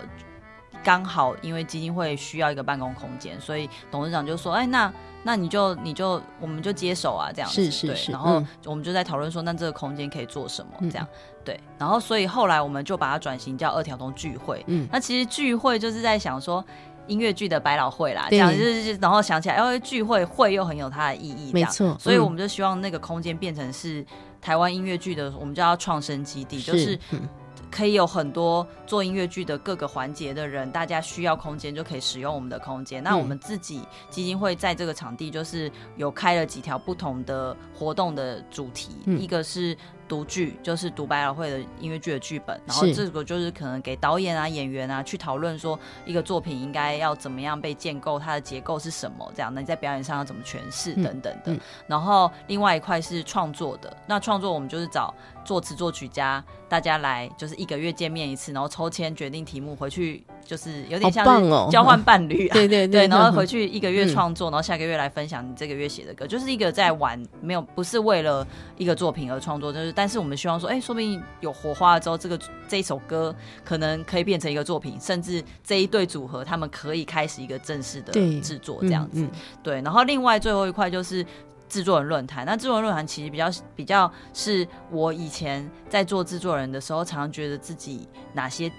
Speaker 1: 刚好因为基金会需要一个办公空间，所以董事长就说：“哎，那那你就你就我们就接手啊，这样子。”对
Speaker 3: 是是是
Speaker 1: 然后
Speaker 3: 嗯
Speaker 1: 我们就在讨论说，那这个空间可以做什么？
Speaker 3: 嗯
Speaker 1: 这样对。然后所以后来我们就把它转型叫二条通聚会。
Speaker 3: 嗯
Speaker 1: 那其实聚会就是在想说。音乐剧的百老汇啦，这样就是，然后想起来，哦，聚会会又很有它的意义，
Speaker 3: 没错嗯
Speaker 1: 所以我们就希望那个空间变成是台湾音乐剧的，我们叫它创生基地，就是
Speaker 3: 嗯
Speaker 1: 可以有很多做音乐剧的各个环节的人，大家需要空间就可以使用我们的空间。那我们自己基金会在这个场地就是有开了几条不同的活动的主题，
Speaker 3: 嗯
Speaker 1: 一个是。读剧就是读百老汇的音乐剧的剧本，然后这个就是可能给导演啊、演员啊去讨论说一个作品应该要怎么样被建构，它的结构是什么，这样那你在表演上要怎么诠释
Speaker 3: 嗯
Speaker 1: 等等的。
Speaker 3: 嗯
Speaker 1: 然后另外一块是创作的，那创作我们就是找作词作曲家，大家来就是一个月见面一次，然后抽签决定题目，回去就是有点像交换伴侣啊。
Speaker 3: 对对
Speaker 1: 对，然后
Speaker 3: 嗯
Speaker 1: 回去一个月
Speaker 3: 嗯
Speaker 1: 创作，然后下个月来分享你这个月写的歌，就是一个在玩，没有不是为了一个作品而创作，就是但是我们希望说，哎，说不定有火花了之后，这个这一首歌可能可以变成一个作品，甚至这一对组合他们可以开始一个正式的
Speaker 3: 对
Speaker 1: 制作这样子。
Speaker 3: 嗯嗯
Speaker 1: 对，然后另外最后一块就是制作人论坛。那制作人论坛其实比较比较是我以前在做制作人的时候，常常觉得自己哪些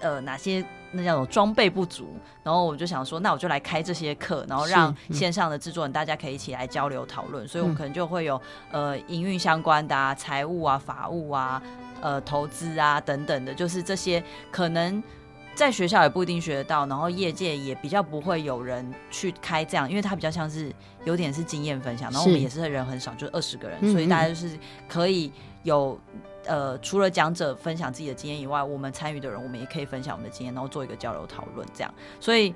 Speaker 1: 呃哪些那叫做装备不足，然后我就想说，那我就来开这些课，然后让
Speaker 3: 嗯
Speaker 1: 线上的制作人大家可以一起来交流讨论。所以我们
Speaker 3: 嗯
Speaker 1: 可能就会有呃营运相关的啊、财务啊、法务啊、呃投资啊等等的，就是这些可能。在学校也不一定学得到，然后业界也比较不会有人去开这样，因为它比较像是有点是经验分享，然后我们也是人很少，就二十个人，
Speaker 3: 嗯
Speaker 1: 所以大家就是可以有呃，除了讲者分享自己的经验以外，我们参与的人我们也可以分享我们的经验，然后做一个交流讨论，这样。所以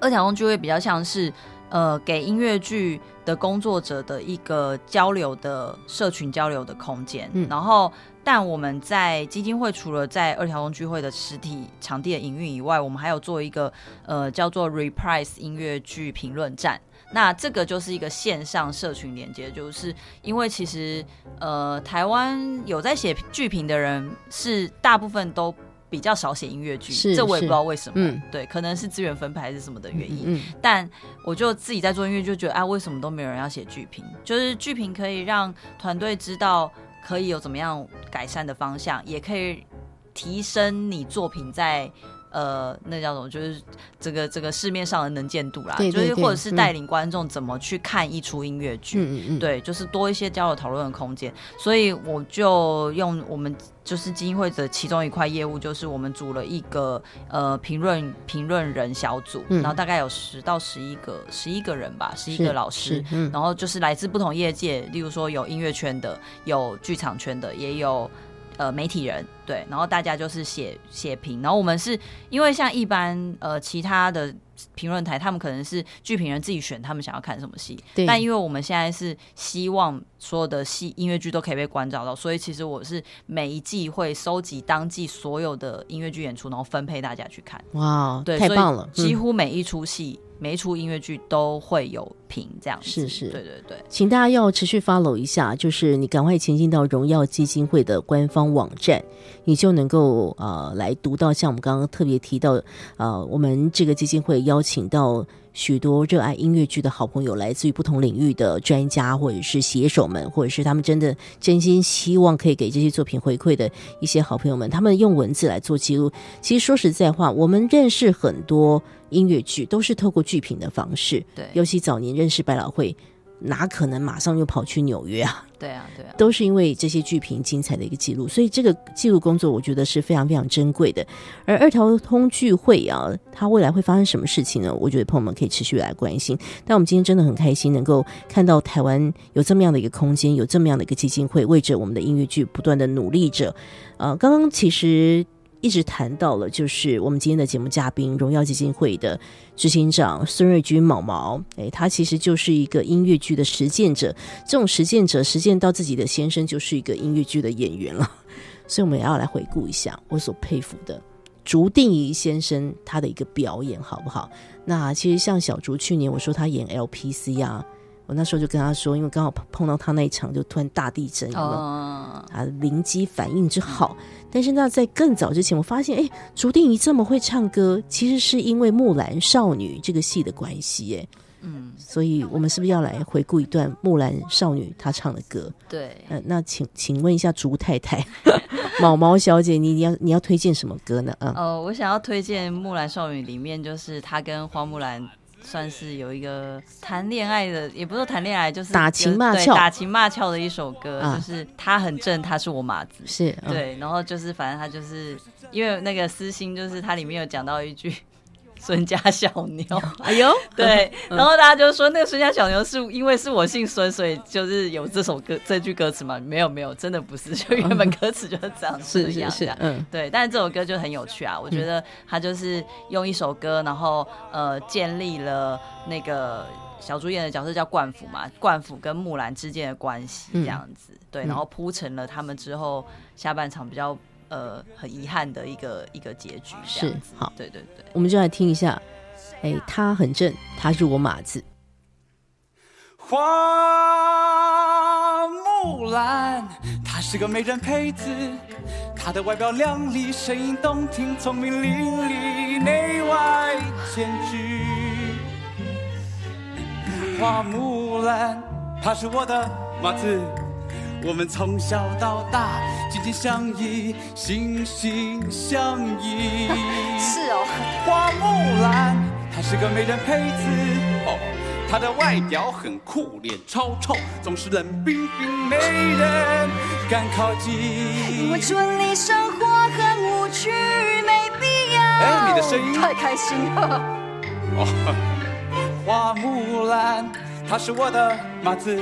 Speaker 1: 二条通聚会比较像是呃，给音乐剧的工作者的一个交流的社群交流的空间，
Speaker 3: 嗯
Speaker 1: 然后。但我们在基金会除了在二条通聚会的实体场地的营运以外，我们还有做一个呃叫做 Reprise 音乐剧评论站。那这个就是一个线上社群连接，就是因为其实呃台湾有在写剧评的人是大部分都比较少写音乐剧，
Speaker 3: 是
Speaker 1: 这我也不知道为什么，
Speaker 3: 嗯
Speaker 1: 对，可能是资源分配还是什么的原因。
Speaker 3: 嗯
Speaker 1: 但我就自己在做音乐，就觉得啊，为什么都没有人要写剧评？就是剧评可以让团队知道可以有怎么样改善的方向，也可以提升你作品在。呃，那叫什么？就是这个这个市面上的能见度啦，
Speaker 3: 对对对
Speaker 1: 就是或者是
Speaker 3: 嗯
Speaker 1: 带领观众怎么去看一出音乐剧，
Speaker 3: 嗯嗯嗯，
Speaker 1: 对，就是多一些交流讨论的空间。所以我就用我们就是基金会的其中一块业务，就是我们组了一个呃评论评论人小组，
Speaker 3: 嗯
Speaker 1: 然后大概有十到十一个十一个人吧，十一个老师。
Speaker 3: 嗯
Speaker 1: 然后就是来自不同业界，例如说有音乐圈的，有剧场圈的，也有呃媒体人，对，然后大家就是写写评，然后我们是因为像一般呃其他的评论台，他们可能是剧评人自己选他们想要看什么戏，
Speaker 3: 对。
Speaker 1: 但因为我们现在是希望所有的戏音乐剧都可以被关照到，所以其实我是每一季会收集当季所有的音乐剧演出，然后分配大家去看。
Speaker 3: 哇，
Speaker 1: 对，
Speaker 3: 太棒了，
Speaker 1: 几
Speaker 3: 嗯
Speaker 1: 乎每一出戏、每一出音乐剧都会有评，这样子。
Speaker 3: 是是
Speaker 1: 对对对。
Speaker 3: 请大家要持续 follow 一下，就是你赶快前进到荣耀基金会的官方网站，你就能够呃来读到像我们刚刚特别提到，呃，我们这个基金会邀请到许多热爱音乐剧的好朋友，来自于不同领域的专家或者是写手们，或者是他们真的真心希望可以给这些作品回馈的一些好朋友们，他们用文字来做记录。其实说实在话，我们认识很多音乐剧都是透过剧评的方式，
Speaker 1: 对
Speaker 3: 尤其早年认识百老汇。哪可能马上就跑去纽约啊？
Speaker 1: 对啊，对啊，
Speaker 3: 都是因为这些剧评精彩的一个记录，所以这个记录工作我觉得是非常非常珍贵的。而二条通聚会啊，它未来会发生什么事情呢？我觉得朋友们可以持续来关心。但我们今天真的很开心，能够看到台湾有这么样的一个空间，有这么样的一个基金会，为着我们的音乐剧不断的努力着。呃，刚刚其实。一直谈到了，就是我们今天的节目嘉宾，荣耀基金会的执行长孙瑞军毛毛，诶，他其实就是一个音乐剧的实践者，这种实践者实践到自己的先生就是一个音乐剧的演员了，所以我们也要来回顾一下我所佩服的竹定仪先生他的一个表演，好不好？那其实像小竹去年我说他演 LPC 啊，我那时候就跟他说，因为刚好碰碰到他那一场，就突然大地震，有没有
Speaker 1: 哦，
Speaker 3: 啊，灵机反应之好。但是那在更早之前，我发现，哎，竹定仪这么会唱歌，其实是因为《木兰少女》这个戏的关系，哎，
Speaker 1: 嗯，
Speaker 3: 所以我们是不是要来回顾一段木兰少女她唱的歌？
Speaker 1: 对，
Speaker 3: 呃，那请请问一下竹太太，毛毛小姐，你你要你要推荐什么歌呢？啊、
Speaker 1: 呃，我想要推荐《木兰少女》里面，就是她跟花木兰算是有一个谈恋爱的，也不是谈恋爱，就是
Speaker 3: 打情骂俏
Speaker 1: 打情骂俏的一首歌，
Speaker 3: 啊
Speaker 1: 就是他很正，他是我马子。
Speaker 3: 是，嗯、
Speaker 1: 对，然后就是反正他就是因为那个私心，就是它里面有讲到一句。孙家小牛，
Speaker 3: 哎呦，
Speaker 1: 对，然后大家就说那个孙家小牛是因为是我姓孙，所以就是有这首歌这句歌词嘛？没有没有，真的不是，就原本歌词就是这样
Speaker 3: 是
Speaker 1: 这样这样，
Speaker 3: 是是嗯，
Speaker 1: 对，但是这首歌就很有趣啊，我觉得他就是用一首歌，然后呃建立了那个小主演的角色叫冠府嘛，冠府跟木兰之间的关系这样子，对，
Speaker 3: 嗯
Speaker 1: 然后铺成了他们之后下半场比较呃很遗憾的一个一个结局
Speaker 3: 是好
Speaker 1: 对对对。
Speaker 3: 我们就来听一下，哎，他很正，他是我马子，
Speaker 9: 花木兰，她是个美人胚子，她的外表靓丽，声音动听，聪明伶俐，内外兼具。花木兰，她是我的马子，我们从小到大紧紧相依，心心相印。
Speaker 5: 是哦，
Speaker 9: 花木兰，她是个美人胚子哦，她的外表很酷，脸超臭，总是冷冰冰，没人敢靠近。
Speaker 5: 因为村里生活很无趣，没必要。
Speaker 9: 哎你的声音
Speaker 5: 太开心了。
Speaker 9: 哦花木兰，她是我的马子，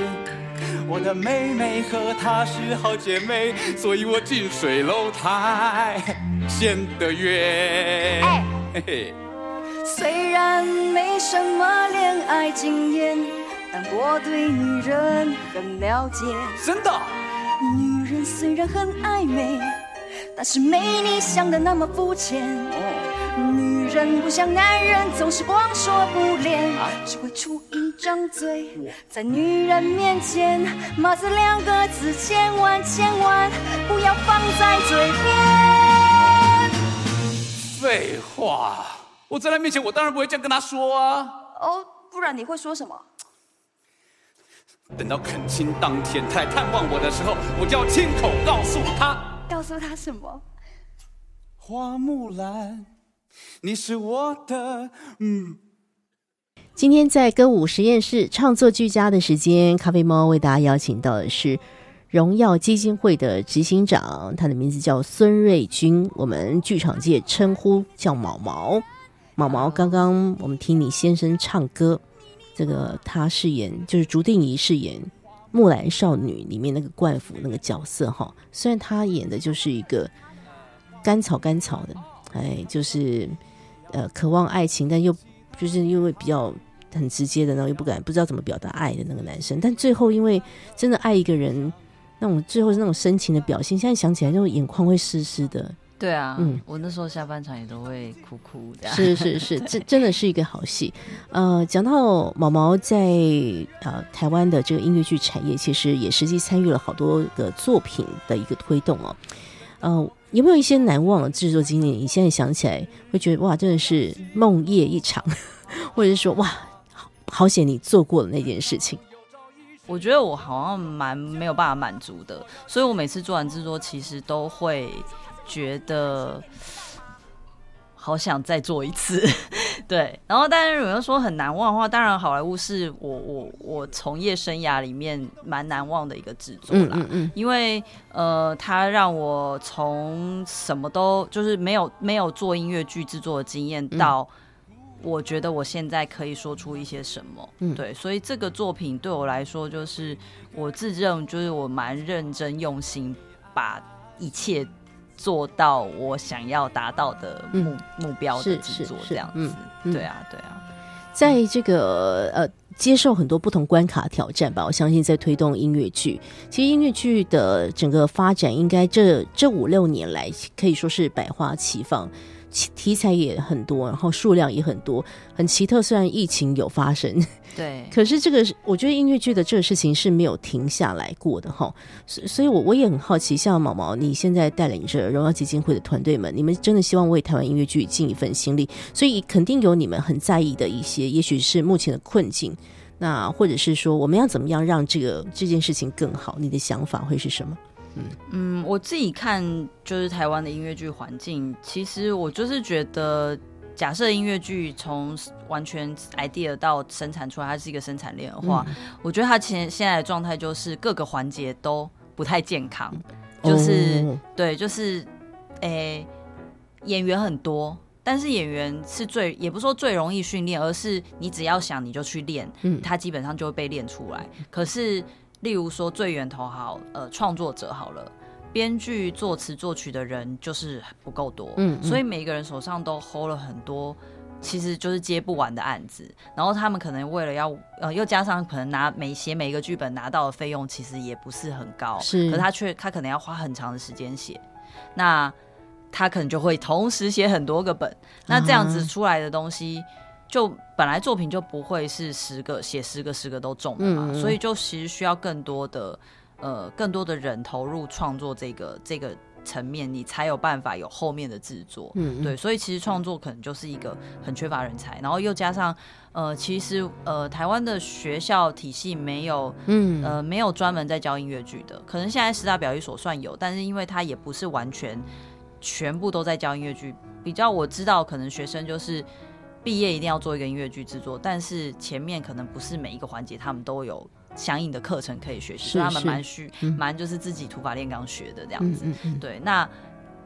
Speaker 9: 我的妹妹和她是好姐妹，所以我近水楼台先得月。
Speaker 5: 哎
Speaker 9: 嘿嘿，
Speaker 5: 虽然没什么恋爱经验，但我对女人很了解。
Speaker 9: 真的。
Speaker 5: 女人虽然很暧昧，但是没你想的那么肤浅。
Speaker 9: 哦，
Speaker 5: 女人不像男人，总是光说不练，只会出一张嘴。在女人面前，马子两个字千万千万不要放在嘴边。
Speaker 9: 废话，我在他面前，我当然不会这样跟他说啊。
Speaker 5: 哦，不然你会说什么？
Speaker 9: 等到恳亲当天，他来探望我的时候，我就要亲口告诉他：
Speaker 5: 告诉他什么？
Speaker 9: 花木兰，你是我的，嗯。
Speaker 3: 今天在歌舞实验室创作俱佳的时间，咖啡猫为大家邀请到的是荣耀基金会的执行长，他的名字叫孙瑞军，我们剧场界称呼叫毛毛。毛毛，刚刚我们听你先生唱歌，这个他饰演就是竹定仪饰演《木兰少女》里面那个冠甫那个角色哈，虽然他演的就是一个甘草甘草的，哎，就是呃渴望爱情，但又就是因为比较很直接的，然后又不敢不知道怎么表达爱的那个男生，但最后因为真的爱一个人，那种最后是那种深情的表现，现在想起来那种眼眶会湿湿的。
Speaker 1: 对啊，
Speaker 3: 嗯
Speaker 1: 我那时候下半场也都会哭哭的。
Speaker 3: 是是是，这真的是一个好戏。呃，讲到毛毛在呃台湾的这个音乐剧产业，其实也实际参与了好多个作品的一个推动哦。呃，有没有一些难忘的制作经历？你现在想起来会觉得哇，真的是梦夜一场，或者是说哇，好好险你做过的那件事情。
Speaker 1: 我觉得我好像蛮没有办法满足的，所以我每次做完制作，其实都会觉得好想再做一次。对，然后但是有人说很难忘的话，当然好莱坞是我我我从业生涯里面蛮难忘的一个制作啦。
Speaker 3: 嗯嗯嗯，
Speaker 1: 因为呃，它让我从什么都就是没有没有做音乐剧制作的经验，
Speaker 3: 嗯
Speaker 1: 到我觉得我现在可以说出一些什么，
Speaker 3: 嗯
Speaker 1: 对，所以这个作品对我来说，就是我自认就是我蛮认真用心，把一切做到我想要达到的目、目标的
Speaker 3: 是
Speaker 1: 制作这样
Speaker 3: 嗯
Speaker 1: 子，
Speaker 3: 嗯
Speaker 1: 对啊，对啊。
Speaker 3: 在这个呃接受很多不同关卡挑战吧，我相信在推动音乐剧。其实音乐剧的整个发展，应该这这五六年来可以说是百花齐放。题题材也很多，然后数量也很多，很奇特。虽然疫情有发生，
Speaker 1: 对，
Speaker 3: 可是这个我觉得音乐剧的这个事情是没有停下来过的哈。所所以，我我也很好奇，像毛毛，你现在带领着荣耀基金会的团队们，你们真的希望为台湾音乐剧尽一份心力，所以肯定有你们很在意的一些，也许是目前的困境，那或者是说我们要怎么样让这个这件事情更好？你的想法会是什么？
Speaker 1: 嗯，我自己看就是台湾的音乐剧环境，其实我就是觉得，假设音乐剧从完全 idea 到生产出来，它是一个生产链的话，我觉得它现现在的状态就是各个环节都不太健康，就是、
Speaker 3: 哦
Speaker 1: 对，就是诶、演员很多。但是演员是最，也不是说最容易训练，而是你只要想你就去练，
Speaker 3: 嗯
Speaker 1: 他基本上就会被练出来。可是，例如说最源头好，呃，创作者好了，编剧、作词、作曲的人就是不够多，
Speaker 3: 嗯嗯
Speaker 1: 所以每一个人手上都 hold 了很多。其实就是接不完的案子，然后他们可能为了要呃，又加上可能拿每写每一个剧本拿到的费用其实也不是很高，
Speaker 3: 是
Speaker 1: 可是他却他可能要花很长的时间写，那他可能就会同时写很多个本，那这样子
Speaker 3: 啊
Speaker 1: 出来的东西，就本来作品就不会是十个写十个十个都中的嘛，
Speaker 3: 嗯嗯嗯
Speaker 1: 所以就其实需要更多的呃更多的人投入创作这个这个层面，你才有办法有后面的制作。
Speaker 3: 嗯嗯
Speaker 1: 对，所以其实创作可能就是一个很缺乏人才，然后又加上呃，其实呃，台湾的学校体系没有
Speaker 3: 嗯
Speaker 1: 呃，没有专门在教音乐剧的，可能现在十大表演所算有，但是因为它也不是完全全部都在教音乐剧。比较我知道，可能学生就是毕业一定要做一个音乐剧制作，但是前面可能不是每一个环节他们都有相应的课程可以学习，
Speaker 3: 是
Speaker 1: 所以他们
Speaker 3: 是
Speaker 1: 蛮需
Speaker 3: 嗯
Speaker 1: 蛮就是自己土法炼钢学的这样子。
Speaker 3: 嗯嗯嗯，
Speaker 1: 对，那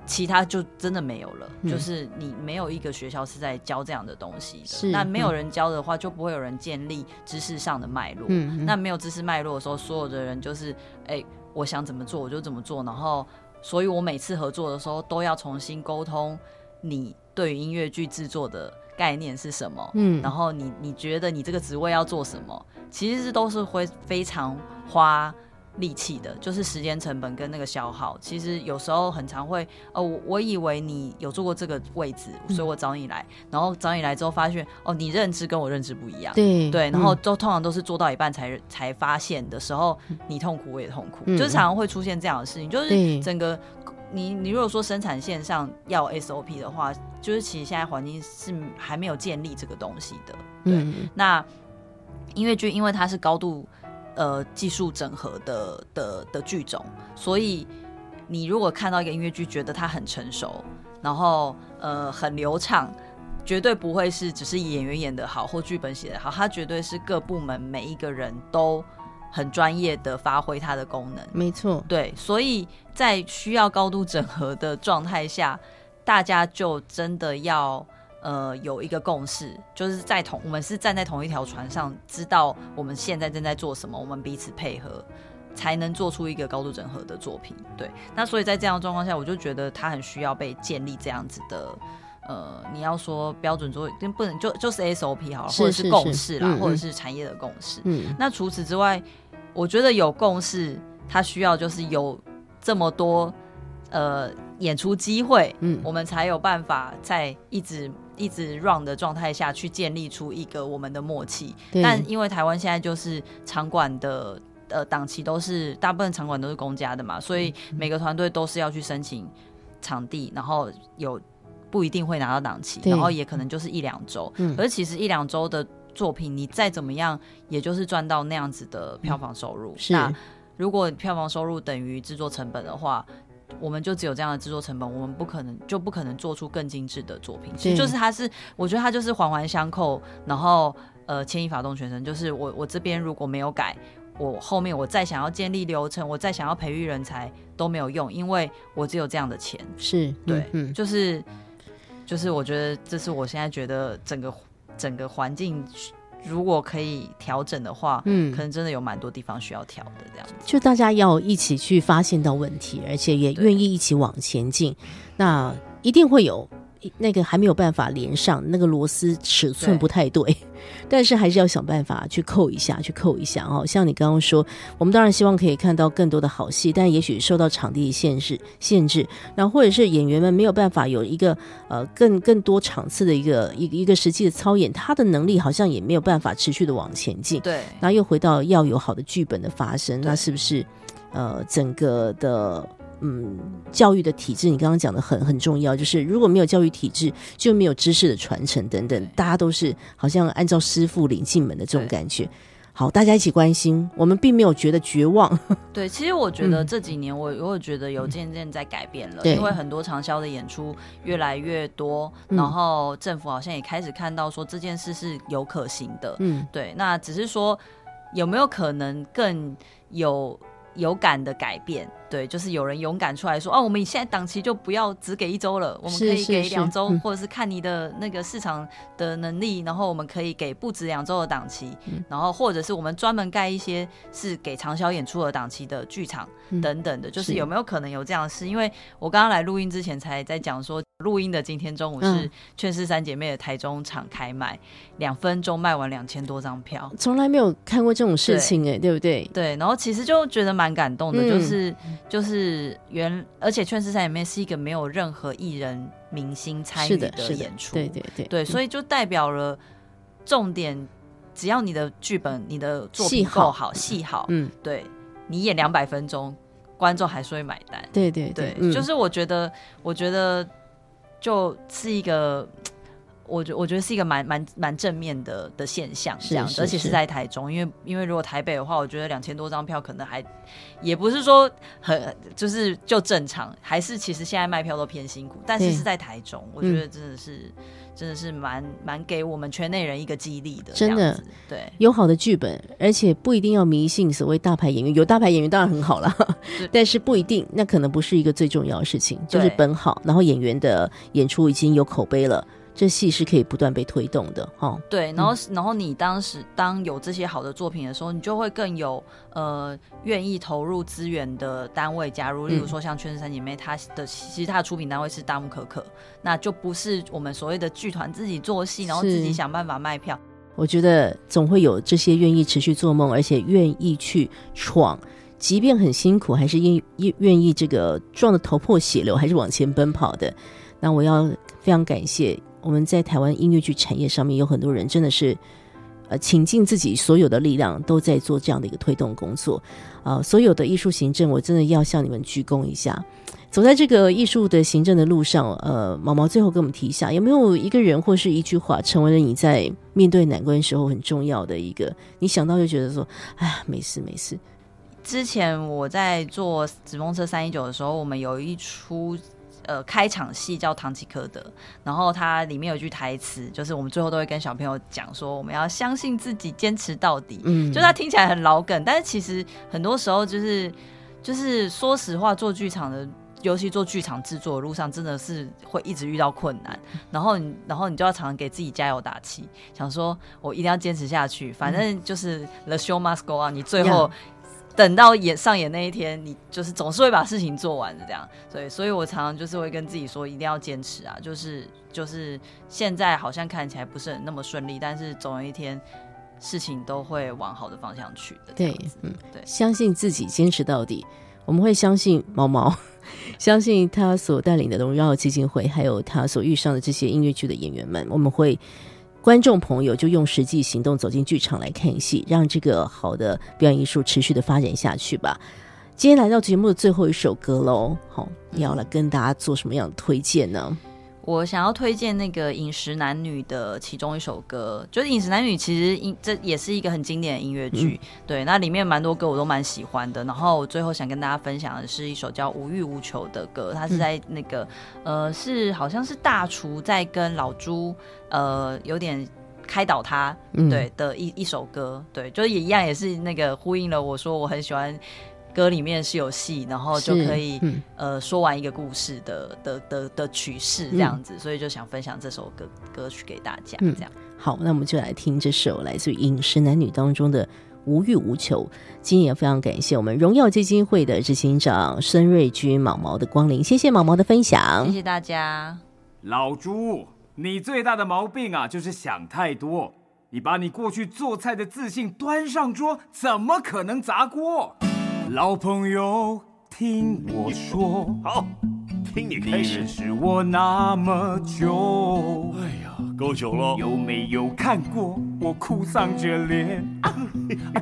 Speaker 1: 其他就真的没有了，
Speaker 3: 嗯
Speaker 1: 就是你没有一个学校是在教这样的东西
Speaker 3: 是
Speaker 1: 的。那没有
Speaker 3: 嗯
Speaker 1: 人教的话，就不会有人建立知识上的脉络。那没有知识脉络的时候，所有的人就是，哎、我想怎么做我就怎么做，然后，所以我每次合作的时候都要重新沟通你对于音乐剧制作的概念是什么，
Speaker 3: 嗯。
Speaker 1: 然后你你觉得你这个职位要做什么，其实是都是会非常花力气的，就是时间成本跟那个消耗。其实有时候很常会，哦，我我以为你有做过这个位置，所以我找你来，然后找你来之后发现，哦，你认知跟我认知不一样。
Speaker 3: 对
Speaker 1: 对，然后
Speaker 3: 嗯
Speaker 1: 都通常都是做到一半才才发现的时候，你痛苦我也痛苦，
Speaker 3: 嗯。
Speaker 1: 就是常常会出现这样的事情，就是整个你你如果说生产线上要 SOP 的话，就是其实现在环境是还没有建立这个东西的。对，
Speaker 3: 嗯
Speaker 1: 那音乐剧因为它是高度呃技术整合的的的剧种，所以你如果看到一个音乐剧，觉得它很成熟，然后呃很流畅。绝对不会是只是演员演的好或剧本写的好，它绝对是各部门每一个人都很专业的发挥它的功能。
Speaker 3: 没错，
Speaker 1: 对，所以在需要高度整合的状态下，大家就真的要呃有一个共识，就是在同我们是站在同一条船上，知道我们现在正在做什么，我们彼此配合。才能做出一个高度整合的作品，对。那所以在这样的状况下，我就觉得它很需要被建立这样子的，呃，你要说标准作，不能就就是 SOP 好了，或者是共识啦，
Speaker 3: 嗯嗯
Speaker 1: 或者是产业的共识。
Speaker 3: 嗯
Speaker 1: 那除此之外，我觉得有共识，它需要就是有这么多呃演出机会，
Speaker 3: 嗯
Speaker 1: 我们才有办法在一直一直 run 的状态下去建立出一个我们的默契。但因为台湾现在就是场馆的呃档期都是大部分场馆都是公家的嘛，所以
Speaker 3: 嗯
Speaker 1: 每个团队都是要去申请场地，然后有不一定会拿到档期，然后也可能就是一两周。
Speaker 3: 嗯
Speaker 1: 可是其实一两周的作品，你再怎么样，也就是赚到那样子的票房收入。
Speaker 3: 是
Speaker 1: 那如果票房收入等于制作成本的话，我们就只有这样的制作成本，我们不可能就不可能做出更精致的作品。其实就是它是，我觉得它就是环环相扣，然后呃牵一发动全身。就是我我这边如果没有改，我后面我再想要建立流程，我再想要培育人才都没有用，因为我只有这样的钱。
Speaker 3: 是
Speaker 1: 对，就是就是我觉得这是我现在觉得整个整个环境如果可以调整的话，
Speaker 3: 嗯
Speaker 1: 可能真的有蛮多地方需要调的这样子。
Speaker 3: 就大家要一起去发现到问题，而且也愿意一起往前进，那一定会有那个还没有办法连上，那个螺丝尺寸不太对，但是还是要想办法去扣一下，去扣一下哦。像你刚刚说，我们当然希望可以看到更多的好戏，但也许受到场地限制限制，那或者是演员们没有办法有一个呃更更多场次的一个一个一个实际的操演，他的能力好像也没有办法持续的往前进。
Speaker 1: 对，
Speaker 3: 然后又回到要有好的剧本的发生，那是不是呃整个的嗯教育的体制？你刚刚讲的很很重要，就是如果没有教育体制，就没有知识的传承等等，大家都是好像按照师傅领进门的这种感觉。好，大家一起关心，我们并没有觉得绝望。
Speaker 1: 对，其实我觉得
Speaker 3: 嗯
Speaker 1: 这几年我我也觉得有渐渐在改变了，
Speaker 3: 对
Speaker 1: 因为很多长销的演出越来越多，
Speaker 3: 嗯
Speaker 1: 然后政府好像也开始看到说这件事是有可行的。
Speaker 3: 嗯，
Speaker 1: 对，那只是说有没有可能更有有感的改变？对，就是有人勇敢出来说，哦，我们现在档期就不要只给一周了，我们可以给两周，
Speaker 3: 嗯
Speaker 1: 或者是看你的那个市场的能力，然后我们可以给不止两周的档期，
Speaker 3: 嗯
Speaker 1: 然后或者是我们专门盖一些是给长销演出的档期的剧场、
Speaker 3: 嗯
Speaker 1: 等等的，就是
Speaker 3: 是
Speaker 1: 有没有可能有这样的事？因为我刚刚来录音之前才在讲说，录音的今天中午是
Speaker 3: 嗯
Speaker 1: 劝世三姐妹的台中场开卖，两分钟卖完两千多张票。
Speaker 3: 从来没有看过这种事情哎、对不对？
Speaker 1: 对，然后其实就觉得蛮感动的，
Speaker 3: 嗯
Speaker 1: 就是就是原，而且《劝世三里面》是一个没有任何艺人明星参与
Speaker 3: 的，
Speaker 1: 演出，
Speaker 3: 对对对
Speaker 1: 对，所以就代表了重点，只要你的剧本、你的作品够好、戏好，
Speaker 3: 嗯，
Speaker 1: 对你演两百分钟，观众还是会买单。
Speaker 3: 对对
Speaker 1: 对，
Speaker 3: 嗯
Speaker 1: 就是我觉得，我觉得就是一个。我觉我觉得是一个蛮蛮蛮正面的的现象，
Speaker 3: 是
Speaker 1: 这样而且是在台中，因为因为如果台北的话，我觉得两千多张票可能还也不是说很就是就正常，还是其实现在卖票都偏辛苦，但是是在台中，我
Speaker 3: 嗯。
Speaker 1: 觉得真的是、真的是蛮蛮给我们圈内人一个激励的，
Speaker 3: 真的
Speaker 1: 这样子对。
Speaker 3: 有好的剧本，而且不一定要迷信所谓大牌演员，有大牌演员当然很好了，但是不一定，那可能不是一个最重要的事情，就是本好，然后演员的演出已经有口碑了，这戏是可以不断被推动的哦。
Speaker 1: 对，然后、然后你当时当有这些好的作品的时候，你就会更有呃愿意投入资源的单位加入，例如
Speaker 3: 嗯
Speaker 1: 说像《圈子三姐妹》，它的其实它的出品单位是大木可可，那就不是我们所谓的剧团自己做戏，然后自己想办法卖票。
Speaker 3: 我觉得总会有这些愿意持续做梦，而且愿意去闯，即便很辛苦，还是愿愿愿意这个撞得头破血流，还是往前奔跑的。那我要非常感谢我们在台湾音乐剧产业上面有很多人，真的是呃倾尽自己所有的力量，都在做这样的一个推动工作。啊、所有的艺术行政，我真的要向你们鞠躬一下。走在这个艺术的行政的路上，呃，毛毛最后跟我们提一下，有没有一个人或是一句话，成为了你在面对难关时候很重要的一个，你想到就觉得说，哎呀，没事没事，
Speaker 1: 之前我在做《纸风车三一九》的时候，我们有一出呃开场戏叫《唐吉诃德》，然后它里面有一句台词，就是我们最后都会跟小朋友讲说，我们要相信自己，坚持到底。
Speaker 3: 嗯，
Speaker 1: 就它听起来很老梗，但是其实很多时候就是就是说实话，做剧场的。尤其做剧场制作的路上，真的是会一直遇到困难，然后你，然后你就要常常给自己加油打气，想说我一定要坚持下去，反正就是 the show must go on，你最后等到演上演那一天，你就是总是会把事情做完的这样。所以，所以我常常就是会跟自己说，一定要坚持啊！就是就是现在好像看起来不是很那么顺利，但是总有一天事情都会往好的方向去的。
Speaker 3: 对，嗯，
Speaker 1: 对
Speaker 3: 相信自己，坚持到底。我们会相信毛毛，相信他所带领的荣耀基金会，还有他所遇上的这些音乐剧的演员们。我们会观众朋友就用实际行动走进剧场来看戏，让这个好的表演艺术持续的发展下去吧。今天来到节目的最后一首歌喽，好，要来跟大家做什么样的推荐呢？
Speaker 1: 我想要推荐那个《饮食男女》的其中一首歌，就是《饮食男女》，其实音这也是一个很经典的音乐剧，对，那里面蛮多歌我都蛮喜欢的。然后我最后想跟大家分享的是一首叫《无欲无求》的歌，它是在那个、呃是好像是大厨在跟老朱呃有点开导他，
Speaker 3: 嗯
Speaker 1: 对的一一首歌，对，就是也一样也是那个呼应了我说我很喜欢。歌里面是有戏，然后就可以、
Speaker 3: 嗯
Speaker 1: 呃说完一个故事的的的的曲式这样子，所以就想分享这首歌歌曲给大家，
Speaker 3: 嗯
Speaker 1: 这样。
Speaker 3: 好，那我们就来听这首来自于《饮食男女》当中的《无欲无求》。今天也非常感谢我们荣耀基金会的执行长孙瑞君毛毛的光临，谢谢毛毛的分享
Speaker 1: 谢。谢大家。
Speaker 10: 老朱，你最大的毛病啊，就是想太多。你把你过去做菜的自信端上桌，怎么可能砸锅？老朋友，听我说，
Speaker 11: 好，听你
Speaker 10: 你
Speaker 11: 开始
Speaker 10: 认。识我那么久，
Speaker 11: 哎呀，够久了。
Speaker 10: 有没有看过我哭丧着脸，啊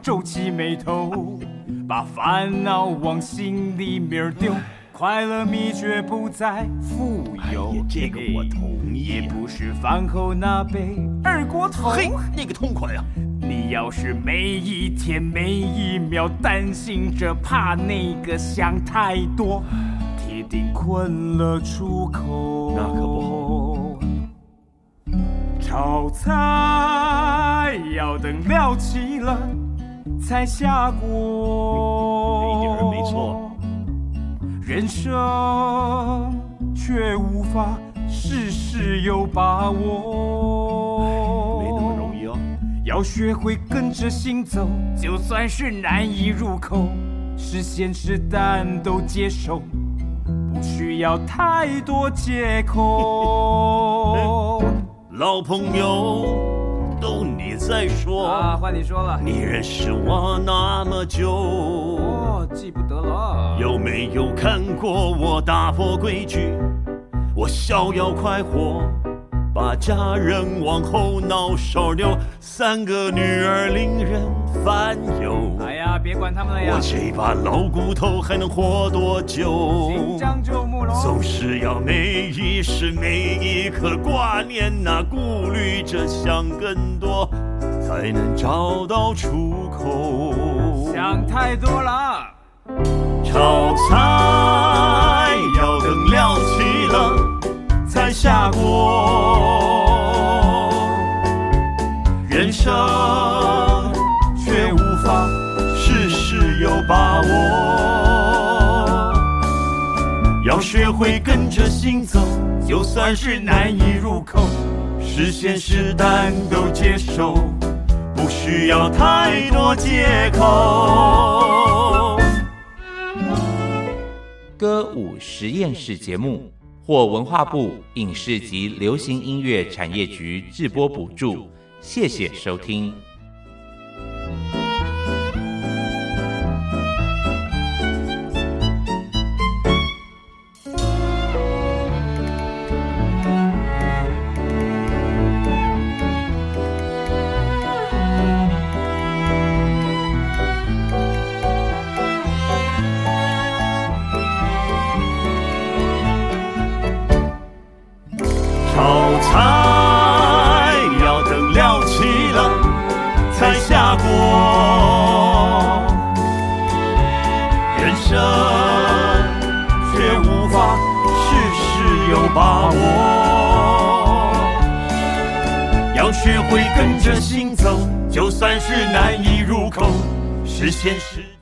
Speaker 10: 皱起眉头，把烦恼往心里面丢？快乐秘诀不在富有
Speaker 11: 哎，这个我同意
Speaker 10: 也不是饭后那杯二锅头。
Speaker 11: 嘿，那个痛快呀、
Speaker 10: 你要是每一天每一秒担心着怕那个想太多，铁定困了出口。
Speaker 11: 那可不
Speaker 10: 好。炒菜要等料齐了才下锅。
Speaker 11: 一点没错。
Speaker 10: 人生却无法事事有把握。要学会跟着心走，就算是难以入口，是咸是淡都接受，不需要太多借口。
Speaker 11: 老朋友，都你在说。
Speaker 10: 啊，换你说了。
Speaker 11: 你认识我那么久，
Speaker 10: 哦，记不得了。
Speaker 11: 有没有看过我打破规矩？我逍遥快活，把家人往后脑勺丢，三个女儿令人烦忧。
Speaker 10: 哎呀，别管他们了呀
Speaker 11: 我，这把老骨头还能活多久？总是要每一时每一刻挂念那顾虑着想更多，才能找到出口。
Speaker 10: 想太多了。
Speaker 11: 炒菜要等料齐了才下锅，人生却无法事事有把握。要学会跟着心走，就算是难以入口，是咸是淡都接受，不需要太多借口。
Speaker 12: 歌舞实验室节目获文化部影视及流行音乐产业局直播补助，谢谢收听。
Speaker 11: 着心走，就算是难以入口，是现实。